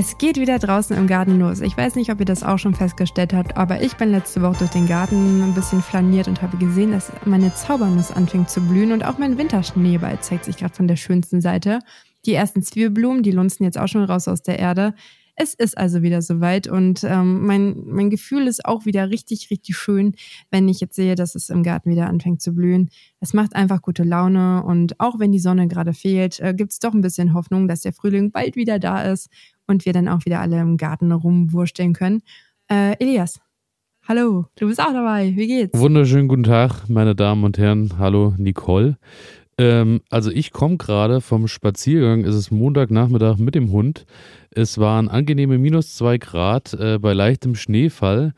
Es geht wieder draußen im Garten los. Ich weiß nicht, ob ihr das auch schon festgestellt habt, aber ich bin letzte Woche durch den Garten ein bisschen flaniert und habe gesehen, dass meine Zaubernuss anfängt zu blühen und auch mein Winterschneeball zeigt sich gerade von der schönsten Seite. Die ersten Zwiebelblumen, die lunzen jetzt auch schon raus aus der Erde. Es ist also wieder soweit und ähm, mein, mein Gefühl ist auch wieder richtig, richtig schön, wenn ich jetzt sehe, dass es im Garten wieder anfängt zu blühen. Es macht einfach gute Laune und auch wenn die Sonne gerade fehlt, äh, gibt es doch ein bisschen Hoffnung, dass der Frühling bald wieder da ist und wir dann auch wieder alle im Garten rumwursteln können. Äh, Elias, hallo, du bist auch dabei. Wie geht's? Wunderschönen guten Tag, meine Damen und Herren. Hallo, Nicole. Ähm, also ich komme gerade vom Spaziergang. Es ist Montagnachmittag mit dem Hund. Es waren angenehme minus zwei Grad äh, bei leichtem Schneefall.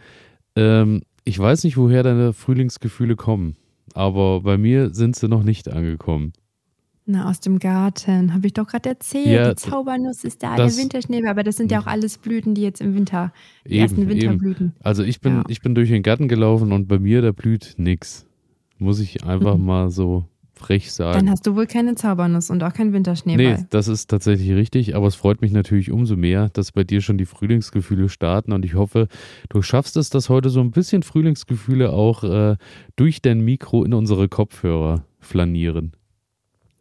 Ähm, ich weiß nicht, woher deine Frühlingsgefühle kommen, aber bei mir sind sie noch nicht angekommen. Na, aus dem Garten, habe ich doch gerade erzählt. Ja, die Zaubernuss ist da, der Winterschneeball, aber das sind ja auch alles Blüten, die jetzt im Winter, die eben, ersten Winterblüten. Eben. Also ich bin, ja. ich bin durch den Garten gelaufen und bei mir, da blüht nichts. Muss ich einfach mhm. mal so frech sagen. Dann hast du wohl keine Zaubernuss und auch keinen Winterschneeball. Nee, das ist tatsächlich richtig, aber es freut mich natürlich umso mehr, dass bei dir schon die Frühlingsgefühle starten und ich hoffe, du schaffst es, dass heute so ein bisschen Frühlingsgefühle auch äh, durch dein Mikro in unsere Kopfhörer flanieren.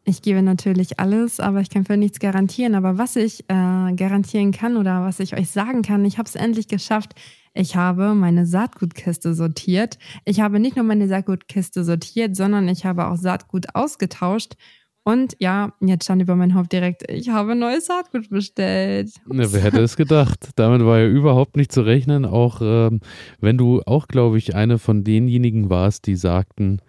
Ich gebe natürlich alles, aber ich kann für nichts garantieren. Aber was ich äh, garantieren kann oder was ich euch sagen kann, ich habe es endlich geschafft. Ich habe meine Saatgutkiste sortiert. Ich habe nicht nur meine Saatgutkiste sortiert, sondern ich habe auch Saatgut ausgetauscht. Und ja, jetzt stand über mein Haupt direkt, ich habe neues Saatgut bestellt. Ja, wer hätte es gedacht? Damit war ja überhaupt nicht zu rechnen. Auch ähm, wenn du auch, glaube ich, eine von denjenigen warst, die sagten,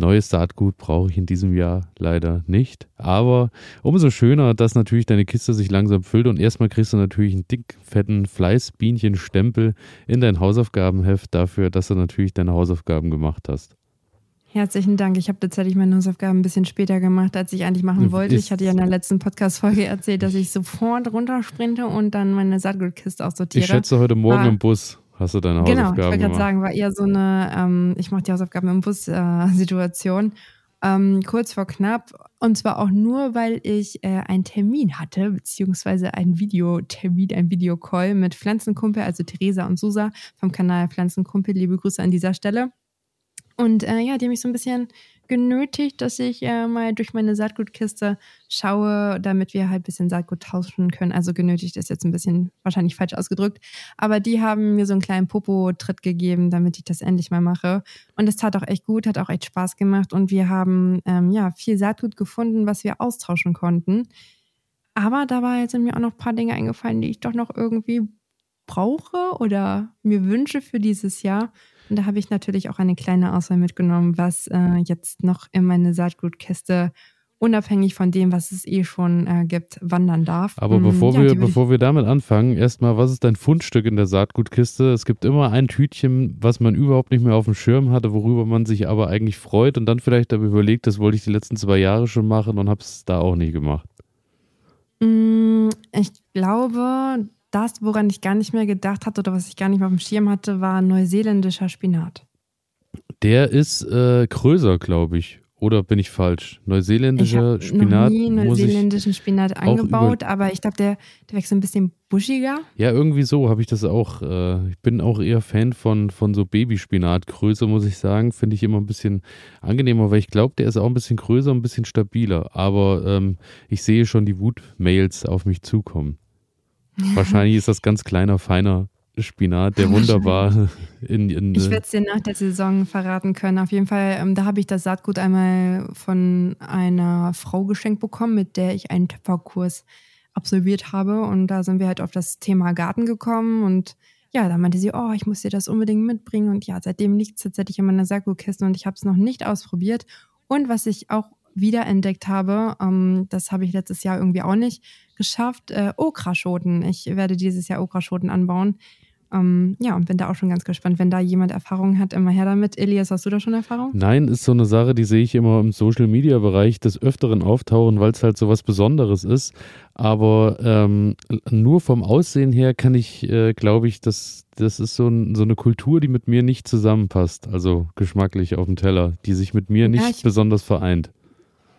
Neues Saatgut brauche ich in diesem Jahr leider nicht. Aber umso schöner, dass natürlich deine Kiste sich langsam füllt und erstmal kriegst du natürlich einen dick, fetten Fleißbienchen-Stempel in dein Hausaufgabenheft dafür, dass du natürlich deine Hausaufgaben gemacht hast. Herzlichen Dank. Ich habe tatsächlich meine Hausaufgaben ein bisschen später gemacht, als ich eigentlich machen wollte. ich hatte ja in der letzten Podcast-Folge erzählt, dass ich sofort runtersprinte und dann meine Saatgutkiste aussortiere. Ich schätze heute Morgen War, im Bus. Hast du deine Hausaufgaben Genau, ich wollte gerade sagen, war eher so eine, ähm, ich mache die Hausaufgaben im Bus-Situation. Äh, ähm, kurz vor knapp. Und zwar auch nur, weil ich äh, einen Termin hatte, beziehungsweise einen Videotermin, ein Videocall mit Pflanzenkumpel, also Theresa und Susa vom Kanal Pflanzenkumpel. Liebe Grüße an dieser Stelle. Und äh, ja, die haben mich so ein bisschen genötigt, dass ich äh, mal durch meine Saatgutkiste schaue, damit wir halt ein bisschen Saatgut tauschen können. Also genötigt ist jetzt ein bisschen wahrscheinlich falsch ausgedrückt. Aber die haben mir so einen kleinen Popo-Tritt gegeben, damit ich das endlich mal mache. Und es tat auch echt gut, hat auch echt Spaß gemacht. Und wir haben ähm, ja viel Saatgut gefunden, was wir austauschen konnten. Aber dabei sind mir auch noch ein paar Dinge eingefallen, die ich doch noch irgendwie brauche oder mir wünsche für dieses Jahr. Und da habe ich natürlich auch eine kleine Auswahl mitgenommen, was äh, jetzt noch in meine Saatgutkiste unabhängig von dem, was es eh schon äh, gibt, wandern darf. Aber mm, bevor, ja, wir, bevor wir damit anfangen, erstmal, was ist dein Fundstück in der Saatgutkiste? Es gibt immer ein Tütchen, was man überhaupt nicht mehr auf dem Schirm hatte, worüber man sich aber eigentlich freut und dann vielleicht aber überlegt, das wollte ich die letzten zwei Jahre schon machen und habe es da auch nie gemacht. Mm, ich glaube, das, woran ich gar nicht mehr gedacht hatte oder was ich gar nicht mehr auf dem Schirm hatte, war neuseeländischer Spinat. Der ist äh, größer, glaube ich. Oder bin ich falsch? Neuseeländischer ich Spinat. Noch nie neuseeländischen Spinat angebaut, aber ich glaube, der, der wächst ein bisschen buschiger. Ja, irgendwie so habe ich das auch. Äh, ich bin auch eher Fan von, von so Babyspinatgröße, muss ich sagen. Finde ich immer ein bisschen angenehmer, weil ich glaube, der ist auch ein bisschen größer, ein bisschen stabiler. Aber ähm, ich sehe schon die Wut-Mails auf mich zukommen. Wahrscheinlich ist das ganz kleiner, feiner Spinat, der wunderbar in. in ich werde es dir nach der Saison verraten können. Auf jeden Fall, ähm, da habe ich das Saatgut einmal von einer Frau geschenkt bekommen, mit der ich einen Töpferkurs absolviert habe. Und da sind wir halt auf das Thema Garten gekommen. Und ja, da meinte sie, oh, ich muss dir das unbedingt mitbringen. Und ja, seitdem liegt es tatsächlich in meiner Saatgutkiste und ich habe es noch nicht ausprobiert. Und was ich auch wiederentdeckt habe, ähm, das habe ich letztes Jahr irgendwie auch nicht geschafft, äh, Okraschoten. Ich werde dieses Jahr Okraschoten anbauen. Ähm, ja, und bin da auch schon ganz gespannt. Wenn da jemand Erfahrung hat, immer her damit. Elias, hast du da schon Erfahrung? Nein, ist so eine Sache, die sehe ich immer im Social Media Bereich des Öfteren auftauchen, weil es halt so was Besonderes ist. Aber ähm, nur vom Aussehen her kann ich, äh, glaube ich, dass das ist so, ein, so, eine Kultur, die mit mir nicht zusammenpasst. Also geschmacklich auf dem Teller, die sich mit mir nicht ja, besonders vereint.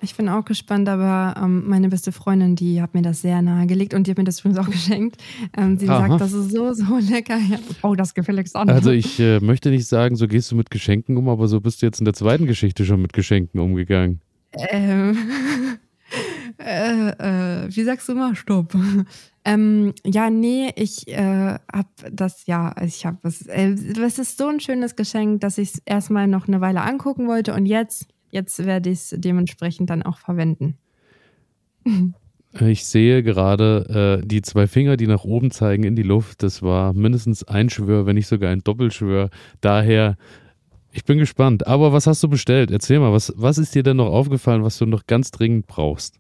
Ich bin auch gespannt, aber ähm, meine beste Freundin, die hat mir das sehr nahegelegt und die hat mir das übrigens auch geschenkt. Ähm, sie Aha. sagt, das ist so, so lecker. Ja, oh, das gefälligst an. Also ich äh, möchte nicht sagen, so gehst du mit Geschenken um, aber so bist du jetzt in der zweiten Geschichte schon mit Geschenken umgegangen. Ähm, äh, äh, wie sagst du mal? Stopp. Ähm, ja, nee, ich äh, hab das, ja, ich hab was. Äh, das ist so ein schönes Geschenk, dass ich es erstmal noch eine Weile angucken wollte und jetzt jetzt werde ich es dementsprechend dann auch verwenden. Ich sehe gerade äh, die zwei Finger, die nach oben zeigen in die Luft. Das war mindestens ein Schwör, wenn nicht sogar ein Doppelschwör. Daher, ich bin gespannt. Aber was hast du bestellt? Erzähl mal, was, was ist dir denn noch aufgefallen, was du noch ganz dringend brauchst?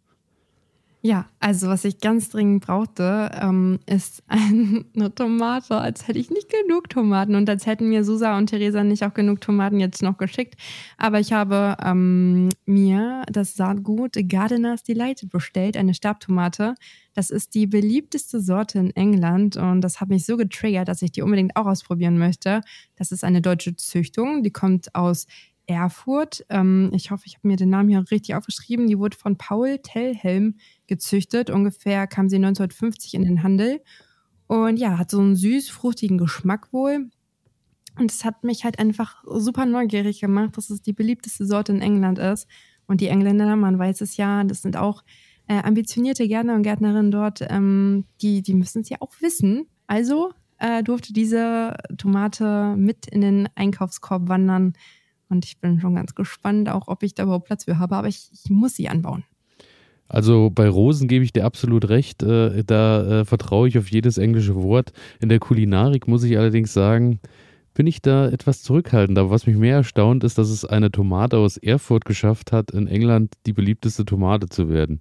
Ja, also was ich ganz dringend brauchte, ähm, ist eine Tomate, als hätte ich nicht genug Tomaten und als hätten mir Susa und Theresa nicht auch genug Tomaten jetzt noch geschickt. Aber ich habe ähm, mir das Saatgut Gardener's Delight bestellt, eine Stabtomate. Das ist die beliebteste Sorte in England und das hat mich so getriggert, dass ich die unbedingt auch ausprobieren möchte. Das ist eine deutsche Züchtung, die kommt aus Erfurt. Ähm, ich hoffe, ich habe mir den Namen hier richtig aufgeschrieben. Die wurde von Paul Tellhelm gezüchtet. Ungefähr kam sie 1950 in den Handel. Und ja, hat so einen süß, fruchtigen Geschmack wohl. Und es hat mich halt einfach super neugierig gemacht, dass es die beliebteste Sorte in England ist. Und die Engländer, man weiß es ja, das sind auch äh, ambitionierte Gärtner und Gärtnerinnen dort, ähm, die, die müssen es ja auch wissen. Also äh, durfte diese Tomate mit in den Einkaufskorb wandern. Und ich bin schon ganz gespannt, auch ob ich da überhaupt Platz für habe. Aber ich, ich muss sie anbauen. Also bei Rosen gebe ich dir absolut recht. Äh, da äh, vertraue ich auf jedes englische Wort. In der Kulinarik muss ich allerdings sagen, bin ich da etwas zurückhaltend. Aber was mich mehr erstaunt, ist, dass es eine Tomate aus Erfurt geschafft hat, in England die beliebteste Tomate zu werden.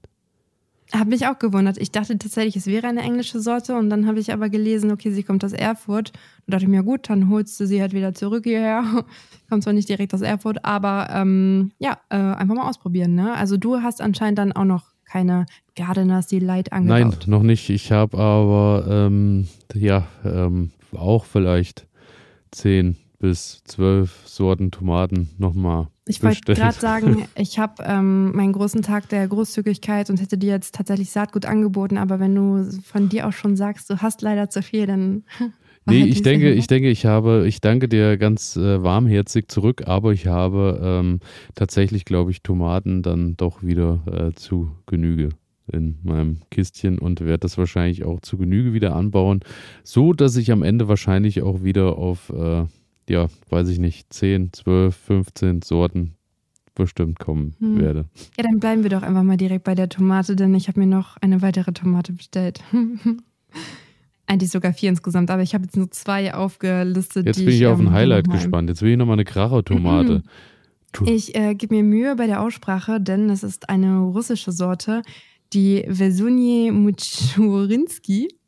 Habe mich auch gewundert. Ich dachte tatsächlich, es wäre eine englische Sorte und dann habe ich aber gelesen, okay, sie kommt aus Erfurt. Und dachte mir, gut, dann holst du sie halt wieder zurück hierher. kommt zwar nicht direkt aus Erfurt, aber ähm, ja, äh, einfach mal ausprobieren. Ne? Also du hast anscheinend dann auch noch keine Gardeners Delight angebaut. Nein, noch nicht. Ich habe aber ähm, ja ähm, auch vielleicht zehn bis zwölf Sorten Tomaten nochmal ich wollte gerade sagen, ich habe ähm, meinen großen Tag der Großzügigkeit und hätte dir jetzt tatsächlich Saatgut angeboten, aber wenn du von dir auch schon sagst, du hast leider zu viel, dann. Nee, ich denke, ich denke, ich habe, ich danke dir ganz äh, warmherzig zurück, aber ich habe ähm, tatsächlich, glaube ich, Tomaten dann doch wieder äh, zu Genüge in meinem Kistchen und werde das wahrscheinlich auch zu Genüge wieder anbauen, so dass ich am Ende wahrscheinlich auch wieder auf äh, ja, weiß ich nicht, 10, 12, 15 Sorten bestimmt kommen hm. werde. Ja, dann bleiben wir doch einfach mal direkt bei der Tomate, denn ich habe mir noch eine weitere Tomate bestellt. Eigentlich sogar vier insgesamt, aber ich habe jetzt nur zwei aufgelistet. Jetzt bin ich, ich auf ein ähm, Highlight gespannt. Jetzt will ich nochmal eine Kracher-Tomate. Ich äh, gebe mir Mühe bei der Aussprache, denn es ist eine russische Sorte, die Vesunie Michurinski.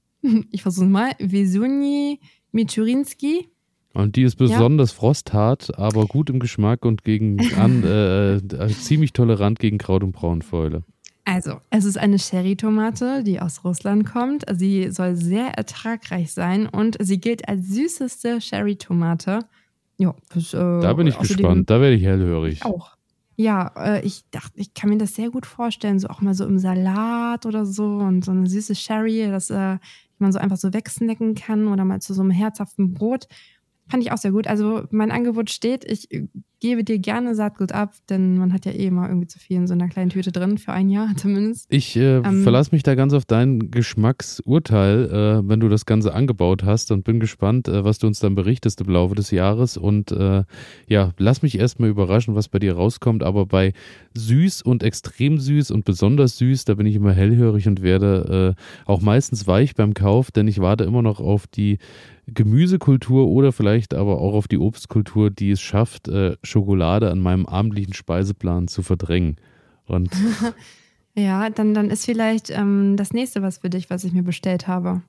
Ich versuche mal. Vesunie Michurinski und die ist besonders ja. frosthart, aber gut im Geschmack und gegen an, äh, äh, ziemlich tolerant gegen Kraut- und Braunfäule. Also, es ist eine Sherry-Tomate, die aus Russland kommt. Sie soll sehr ertragreich sein und sie gilt als süßeste Sherry-Tomate. Ja, das, äh, da bin ich gespannt, da werde ich hellhörig. Auch. Ja, äh, ich dachte, ich kann mir das sehr gut vorstellen, so auch mal so im Salat oder so und so eine süße Sherry, dass äh, man so einfach so wegsnacken kann oder mal zu so einem herzhaften Brot. Fand ich auch sehr gut. Also mein Angebot steht. Ich gebe dir gerne Saatgut ab, denn man hat ja eh immer irgendwie zu viel in so einer kleinen Tüte drin, für ein Jahr zumindest. Ich äh, ähm, verlasse mich da ganz auf dein Geschmacksurteil, äh, wenn du das Ganze angebaut hast und bin gespannt, äh, was du uns dann berichtest im Laufe des Jahres. Und äh, ja, lass mich erstmal überraschen, was bei dir rauskommt. Aber bei süß und extrem süß und besonders süß, da bin ich immer hellhörig und werde äh, auch meistens weich beim Kauf, denn ich warte immer noch auf die Gemüsekultur oder vielleicht aber auch auf die Obstkultur, die es schafft, äh, Schokolade an meinem abendlichen Speiseplan zu verdrängen. Und ja, dann, dann ist vielleicht ähm, das nächste was für dich, was ich mir bestellt habe.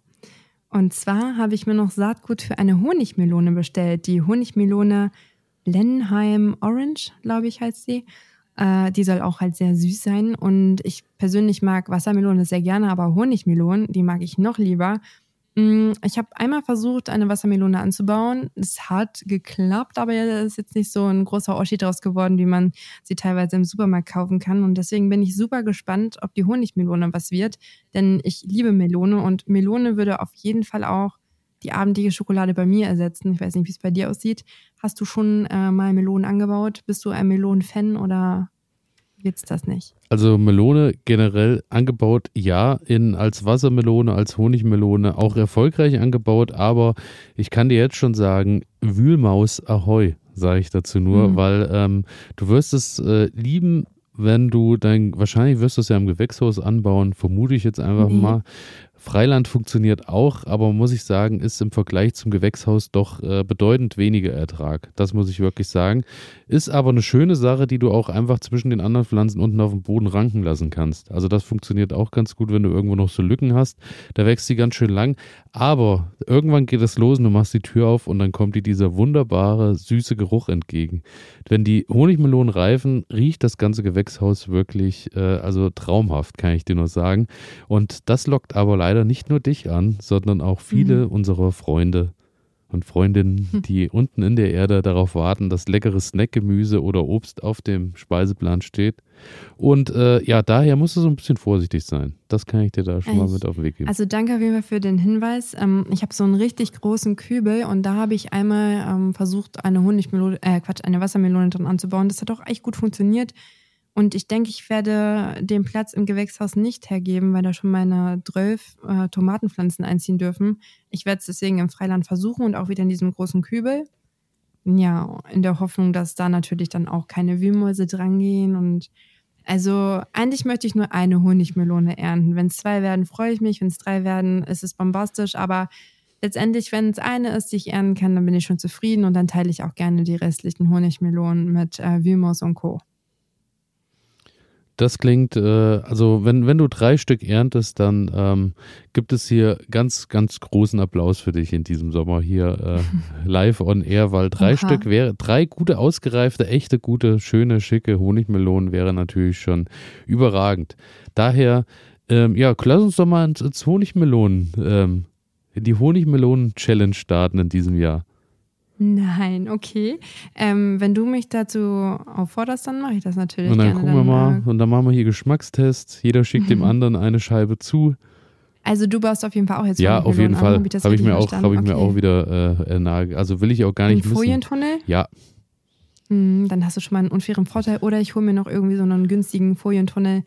Und zwar habe ich mir noch Saatgut für eine Honigmelone bestellt. Die Honigmelone Lenheim Orange, glaube ich, heißt sie. Äh, die soll auch halt sehr süß sein. Und ich persönlich mag Wassermelone sehr gerne, aber Honigmelonen, die mag ich noch lieber. Mm, ich habe einmal versucht, eine Wassermelone anzubauen. Es hat geklappt, aber es ist jetzt nicht so ein großer Oschi draus geworden, wie man sie teilweise im Supermarkt kaufen kann. Und deswegen bin ich super gespannt, ob die Honigmelone was wird. Denn ich liebe Melone und Melone würde auf jeden Fall auch die abendliche Schokolade bei mir ersetzen. Ich weiß nicht, wie es bei dir aussieht. Hast du schon äh, mal Melonen angebaut? Bist du ein Melonen-Fan oder gibt's das nicht? Also Melone generell angebaut, ja, in, als Wassermelone, als Honigmelone, auch erfolgreich angebaut, aber ich kann dir jetzt schon sagen, Wühlmaus Ahoi, sage ich dazu nur, mhm. weil ähm, du wirst es äh, lieben, wenn du dein, wahrscheinlich wirst du es ja im Gewächshaus anbauen, vermute ich jetzt einfach nee. mal. Freiland funktioniert auch, aber muss ich sagen, ist im Vergleich zum Gewächshaus doch äh, bedeutend weniger Ertrag. Das muss ich wirklich sagen. Ist aber eine schöne Sache, die du auch einfach zwischen den anderen Pflanzen unten auf dem Boden ranken lassen kannst. Also das funktioniert auch ganz gut, wenn du irgendwo noch so Lücken hast. Da wächst sie ganz schön lang. Aber irgendwann geht es los und du machst die Tür auf und dann kommt dir dieser wunderbare, süße Geruch entgegen. Wenn die Honigmelonen reifen, riecht das ganze Gewächshaus wirklich, äh, also traumhaft, kann ich dir nur sagen. Und das lockt aber leider nicht nur dich an, sondern auch viele mhm. unserer Freunde und Freundinnen, hm. die unten in der Erde darauf warten, dass leckeres Snackgemüse oder Obst auf dem Speiseplan steht. Und äh, ja, daher musst du so ein bisschen vorsichtig sein. Das kann ich dir da schon Echt? mal mit auf den Weg geben. Also danke auf jeden Fall für den Hinweis. Ähm, ich habe so einen richtig großen Kübel und da habe ich einmal ähm, versucht, eine Honigmelone, äh Quatsch, eine Wassermelone drin anzubauen. Das hat auch echt gut funktioniert. Und ich denke, ich werde den Platz im Gewächshaus nicht hergeben, weil da schon meine zwölf äh, Tomatenpflanzen einziehen dürfen. Ich werde es deswegen im Freiland versuchen und auch wieder in diesem großen Kübel. Ja, in der Hoffnung, dass da natürlich dann auch keine Wühlmäuse drangehen. Und also eigentlich möchte ich nur eine Honigmelone ernten. Wenn es zwei werden, freue ich mich. Wenn es drei werden, ist es bombastisch. Aber letztendlich, wenn es eine ist, die ich ernten kann, dann bin ich schon zufrieden und dann teile ich auch gerne die restlichen Honigmelonen mit äh, Wühlmaus und Co. Das klingt, äh, also wenn, wenn du drei Stück erntest, dann ähm, gibt es hier ganz, ganz großen Applaus für dich in diesem Sommer hier äh, live on air, weil drei Aha. Stück wäre, drei gute, ausgereifte, echte, gute, schöne, schicke Honigmelonen wäre natürlich schon überragend. Daher, ähm, ja, lass uns doch mal ins, ins Honigmelonen, ähm, die Honigmelonen-Challenge starten in diesem Jahr. Nein, okay. Ähm, wenn du mich dazu aufforderst, dann mache ich das natürlich. Und dann gerne. gucken wir mal, äh, und dann machen wir hier Geschmackstests. Jeder schickt dem anderen eine Scheibe zu. Also du baust auf jeden Fall auch jetzt Ja, auf jeden Fall. Habe ich, hab ich, mir, auch, hab ich okay. mir auch wieder äh, nahe. Also will ich auch gar nicht Ein Folientunnel? Ja. Hm, dann hast du schon mal einen unfairen Vorteil. Oder ich hole mir noch irgendwie so einen günstigen Folientunnel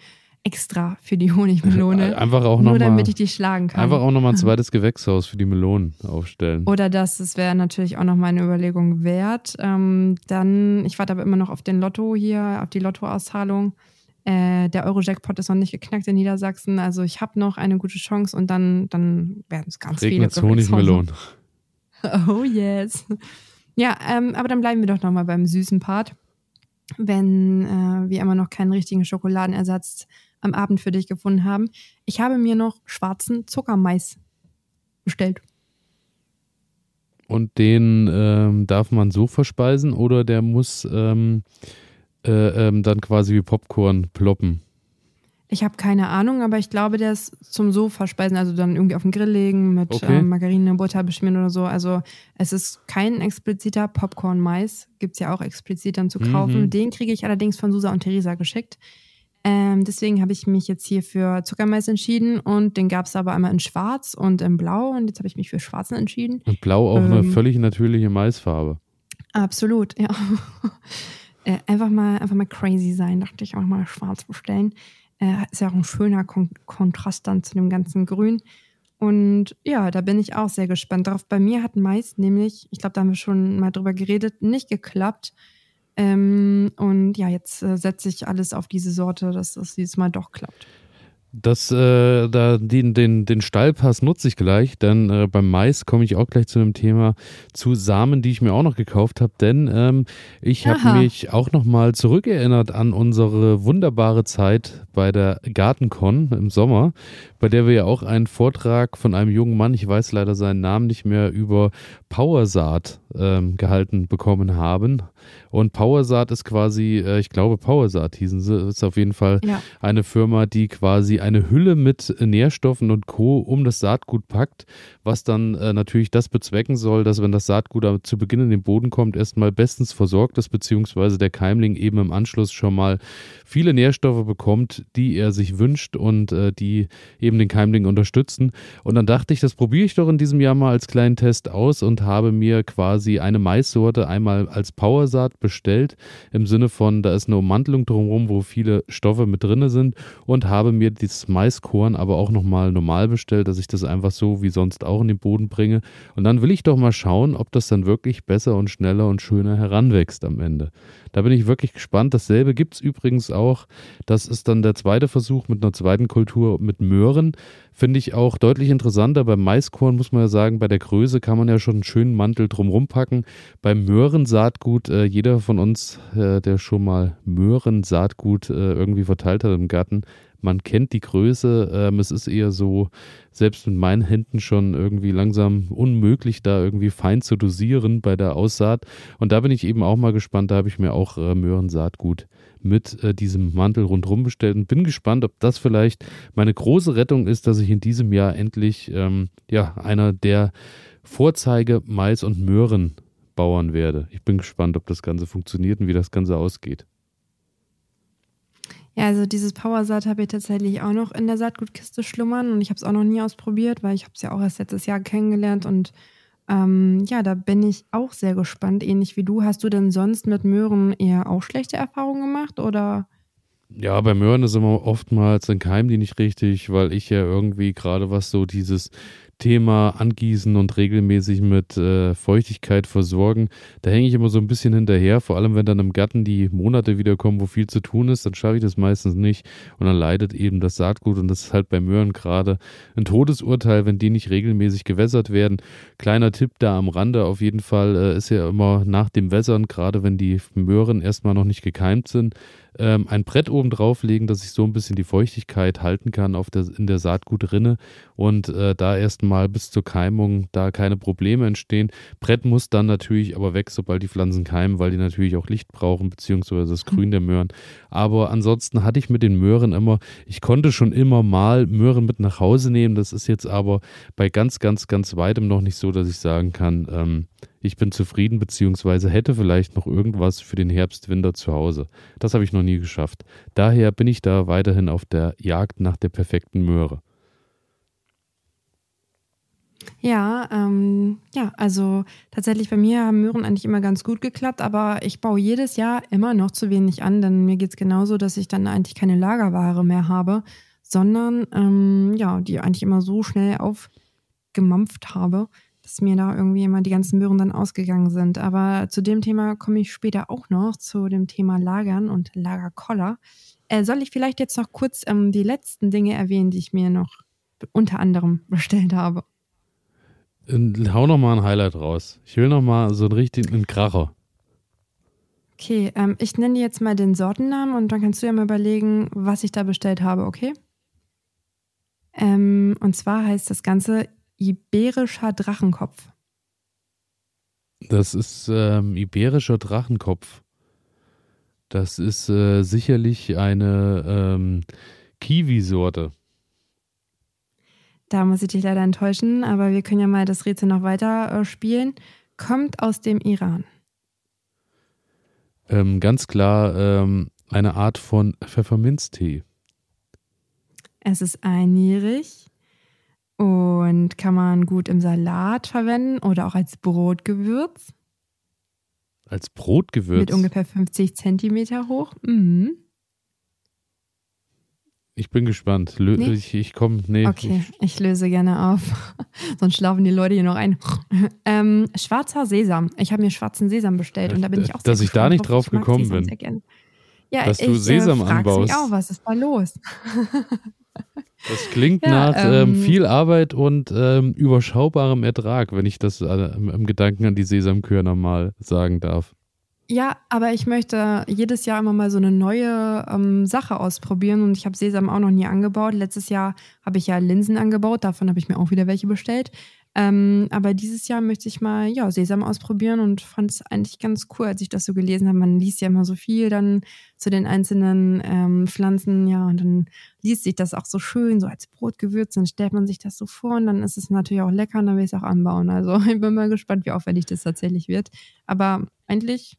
extra für die Honigmelone. Einfach auch noch Nur mal, damit ich die schlagen kann. Einfach auch nochmal ein zweites Gewächshaus für die Melonen aufstellen. Oder das, das wäre natürlich auch noch meine Überlegung wert. Ähm, dann, ich warte aber immer noch auf den Lotto hier, auf die Lottoauszahlung. Äh, der Euro-Jackpot ist noch nicht geknackt in Niedersachsen. Also ich habe noch eine gute Chance und dann, dann werden es ganz Regnet's viele Honigmelonen. Oh yes. Ja, ähm, aber dann bleiben wir doch nochmal beim süßen Part. Wenn äh, wir immer noch keinen richtigen Schokoladenersatz am Abend für dich gefunden haben. Ich habe mir noch schwarzen Zuckermais bestellt. Und den ähm, darf man so verspeisen oder der muss ähm, äh, ähm, dann quasi wie Popcorn ploppen? Ich habe keine Ahnung, aber ich glaube, der ist zum so verspeisen, also dann irgendwie auf den Grill legen mit okay. äh, Margarine, Butter beschmieren oder so. Also es ist kein expliziter Popcorn-Mais, gibt es ja auch explizit dann zu kaufen. Mhm. Den kriege ich allerdings von Susa und Theresa geschickt. Ähm, deswegen habe ich mich jetzt hier für Zuckermais entschieden und den gab es aber einmal in Schwarz und in Blau und jetzt habe ich mich für Schwarzen entschieden. Und Blau auch ähm, eine völlig natürliche Maisfarbe. Absolut, ja. äh, einfach, mal, einfach mal crazy sein, dachte ich, auch mal schwarz bestellen. Äh, ist ja auch ein schöner Kon Kontrast dann zu dem ganzen Grün. Und ja, da bin ich auch sehr gespannt drauf. Bei mir hat Mais nämlich, ich glaube, da haben wir schon mal drüber geredet, nicht geklappt. Ähm, und ja, jetzt äh, setze ich alles auf diese Sorte, dass das dieses Mal doch klappt. Das, äh, da, den, den, den Stallpass nutze ich gleich, denn äh, beim Mais komme ich auch gleich zu einem Thema zu Samen, die ich mir auch noch gekauft habe, denn ähm, ich habe mich auch nochmal zurückerinnert an unsere wunderbare Zeit bei der Gartencon im Sommer, bei der wir ja auch einen Vortrag von einem jungen Mann, ich weiß leider seinen Namen nicht mehr, über Powersaat ähm, gehalten bekommen haben. Und Powersaat ist quasi, äh, ich glaube, Powersaat hießen sie, ist auf jeden Fall ja. eine Firma, die quasi eine Hülle mit Nährstoffen und Co. um das Saatgut packt, was dann äh, natürlich das bezwecken soll, dass wenn das Saatgut zu Beginn in den Boden kommt, erstmal bestens versorgt ist, beziehungsweise der Keimling eben im Anschluss schon mal viele Nährstoffe bekommt, die er sich wünscht und äh, die eben den Keimling unterstützen. Und dann dachte ich, das probiere ich doch in diesem Jahr mal als kleinen Test aus und habe mir quasi eine Maissorte einmal als Powersaat bestellt, im Sinne von, da ist eine Ummantelung drumherum, wo viele Stoffe mit drin sind und habe mir dieses Maiskorn aber auch nochmal normal bestellt, dass ich das einfach so wie sonst auch in den Boden bringe. Und dann will ich doch mal schauen, ob das dann wirklich besser und schneller und schöner heranwächst am Ende. Da bin ich wirklich gespannt. Dasselbe gibt es übrigens auch. Das ist dann der zweite Versuch mit einer zweiten Kultur mit Möhren. Finde ich auch deutlich interessanter. Beim Maiskorn muss man ja sagen, bei der Größe kann man ja schon einen schönen Mantel drumherum packen. Beim Möhrensaatgut, äh, jeder von uns, äh, der schon mal Möhrensaatgut äh, irgendwie verteilt hat im Garten, man kennt die Größe. Ähm, es ist eher so, selbst mit meinen Händen schon irgendwie langsam unmöglich, da irgendwie fein zu dosieren bei der Aussaat. Und da bin ich eben auch mal gespannt. Da habe ich mir auch äh, Möhrensaatgut mit äh, diesem Mantel rundherum bestellt und bin gespannt, ob das vielleicht meine große Rettung ist, dass ich in diesem Jahr endlich ähm, ja einer der Vorzeige Mais und Möhrenbauern werde. Ich bin gespannt, ob das Ganze funktioniert und wie das Ganze ausgeht. Ja, also dieses Powersaat habe ich tatsächlich auch noch in der Saatgutkiste schlummern und ich habe es auch noch nie ausprobiert, weil ich habe es ja auch erst letztes Jahr kennengelernt und ähm, ja, da bin ich auch sehr gespannt, ähnlich wie du. Hast du denn sonst mit Möhren eher auch schlechte Erfahrungen gemacht oder? Ja, bei Möhren ist immer oftmals ein Keim die nicht richtig, weil ich ja irgendwie gerade was so dieses Thema Angießen und regelmäßig mit äh, Feuchtigkeit versorgen, da hänge ich immer so ein bisschen hinterher. Vor allem, wenn dann im Garten die Monate wiederkommen, wo viel zu tun ist, dann schaffe ich das meistens nicht. Und dann leidet eben das Saatgut. Und das ist halt bei Möhren gerade ein Todesurteil, wenn die nicht regelmäßig gewässert werden. Kleiner Tipp da am Rande auf jeden Fall äh, ist ja immer nach dem Wässern, gerade wenn die Möhren erstmal noch nicht gekeimt sind, ähm, ein Brett oben drauflegen, dass ich so ein bisschen die Feuchtigkeit halten kann auf der, in der Saatgutrinne und äh, da erstmal bis zur Keimung da keine Probleme entstehen. Brett muss dann natürlich aber weg, sobald die Pflanzen keimen, weil die natürlich auch Licht brauchen, beziehungsweise das Grün der Möhren. Aber ansonsten hatte ich mit den Möhren immer, ich konnte schon immer mal Möhren mit nach Hause nehmen. Das ist jetzt aber bei ganz, ganz, ganz weitem noch nicht so, dass ich sagen kann, ähm, ich bin zufrieden, beziehungsweise hätte vielleicht noch irgendwas für den Herbst, Winter zu Hause. Das habe ich noch nie geschafft. Daher bin ich da weiterhin auf der Jagd nach der perfekten Möhre. Ja, ähm, ja, also tatsächlich bei mir haben Möhren eigentlich immer ganz gut geklappt, aber ich baue jedes Jahr immer noch zu wenig an, denn mir geht es genauso, dass ich dann eigentlich keine Lagerware mehr habe, sondern ähm, ja, die eigentlich immer so schnell aufgemampft habe, dass mir da irgendwie immer die ganzen Möhren dann ausgegangen sind. Aber zu dem Thema komme ich später auch noch, zu dem Thema Lagern und Lagerkoller. Äh, soll ich vielleicht jetzt noch kurz ähm, die letzten Dinge erwähnen, die ich mir noch unter anderem bestellt habe? Äh, hau noch mal ein Highlight raus. Ich will noch mal so einen richtigen Kracher. Okay, ähm, ich nenne dir jetzt mal den Sortennamen und dann kannst du ja mal überlegen, was ich da bestellt habe, okay? Ähm, und zwar heißt das Ganze Iberischer Drachenkopf. Das ist ähm, iberischer Drachenkopf. Das ist äh, sicherlich eine ähm, Kiwi-Sorte. Da muss ich dich leider enttäuschen, aber wir können ja mal das Rätsel noch weiter äh, spielen. Kommt aus dem Iran. Ähm, ganz klar ähm, eine Art von Pfefferminztee. Es ist einjährig und kann man gut im Salat verwenden oder auch als Brotgewürz. Als Brotgewürz? Mit ungefähr 50 Zentimeter hoch. Mhm. Ich bin gespannt. Lö nee? Ich, ich komme. Nee. Okay, ich, ich, löse gerne auf. Sonst schlafen die Leute hier noch ein. ähm, schwarzer Sesam. Ich habe mir schwarzen Sesam bestellt und da bin ich auch Dass ich da nicht drauf gekommen bin. Ja, dass ich, du Sesam äh, anbaust. Mich auch, was ist da los? Das klingt ja, nach ähm, ähm, viel Arbeit und ähm, überschaubarem Ertrag, wenn ich das äh, im Gedanken an die Sesamkörner mal sagen darf. Ja, aber ich möchte jedes Jahr immer mal so eine neue ähm, Sache ausprobieren und ich habe Sesam auch noch nie angebaut. Letztes Jahr habe ich ja Linsen angebaut, davon habe ich mir auch wieder welche bestellt. Ähm, aber dieses Jahr möchte ich mal ja, Sesam ausprobieren und fand es eigentlich ganz cool, als ich das so gelesen habe. Man liest ja immer so viel dann zu den einzelnen ähm, Pflanzen, ja, und dann liest sich das auch so schön, so als Brotgewürz, dann stellt man sich das so vor und dann ist es natürlich auch lecker und dann will ich es auch anbauen. Also ich bin mal gespannt, wie aufwendig das tatsächlich wird. Aber eigentlich,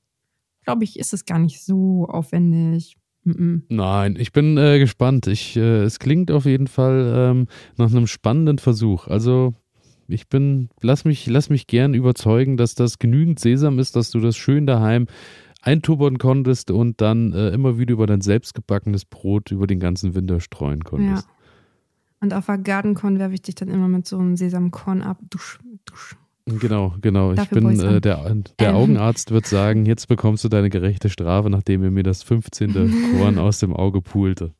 glaube ich, ist es gar nicht so aufwendig. Nein, ich bin äh, gespannt. Ich, äh, es klingt auf jeden Fall ähm, nach einem spannenden Versuch. Also ich bin, lass mich, lass mich gern überzeugen, dass das genügend Sesam ist, dass du das schön daheim eintubbern konntest und dann äh, immer wieder über dein selbstgebackenes Brot über den ganzen Winter streuen konntest. Ja. Und auf der Gartenkorn werfe ich dich dann immer mit so einem Sesamkorn ab. Dusch, dusch. Genau, genau. Dafür ich bin äh, der, der ähm. Augenarzt wird sagen, jetzt bekommst du deine gerechte Strafe, nachdem er mir das 15. Korn aus dem Auge pulte.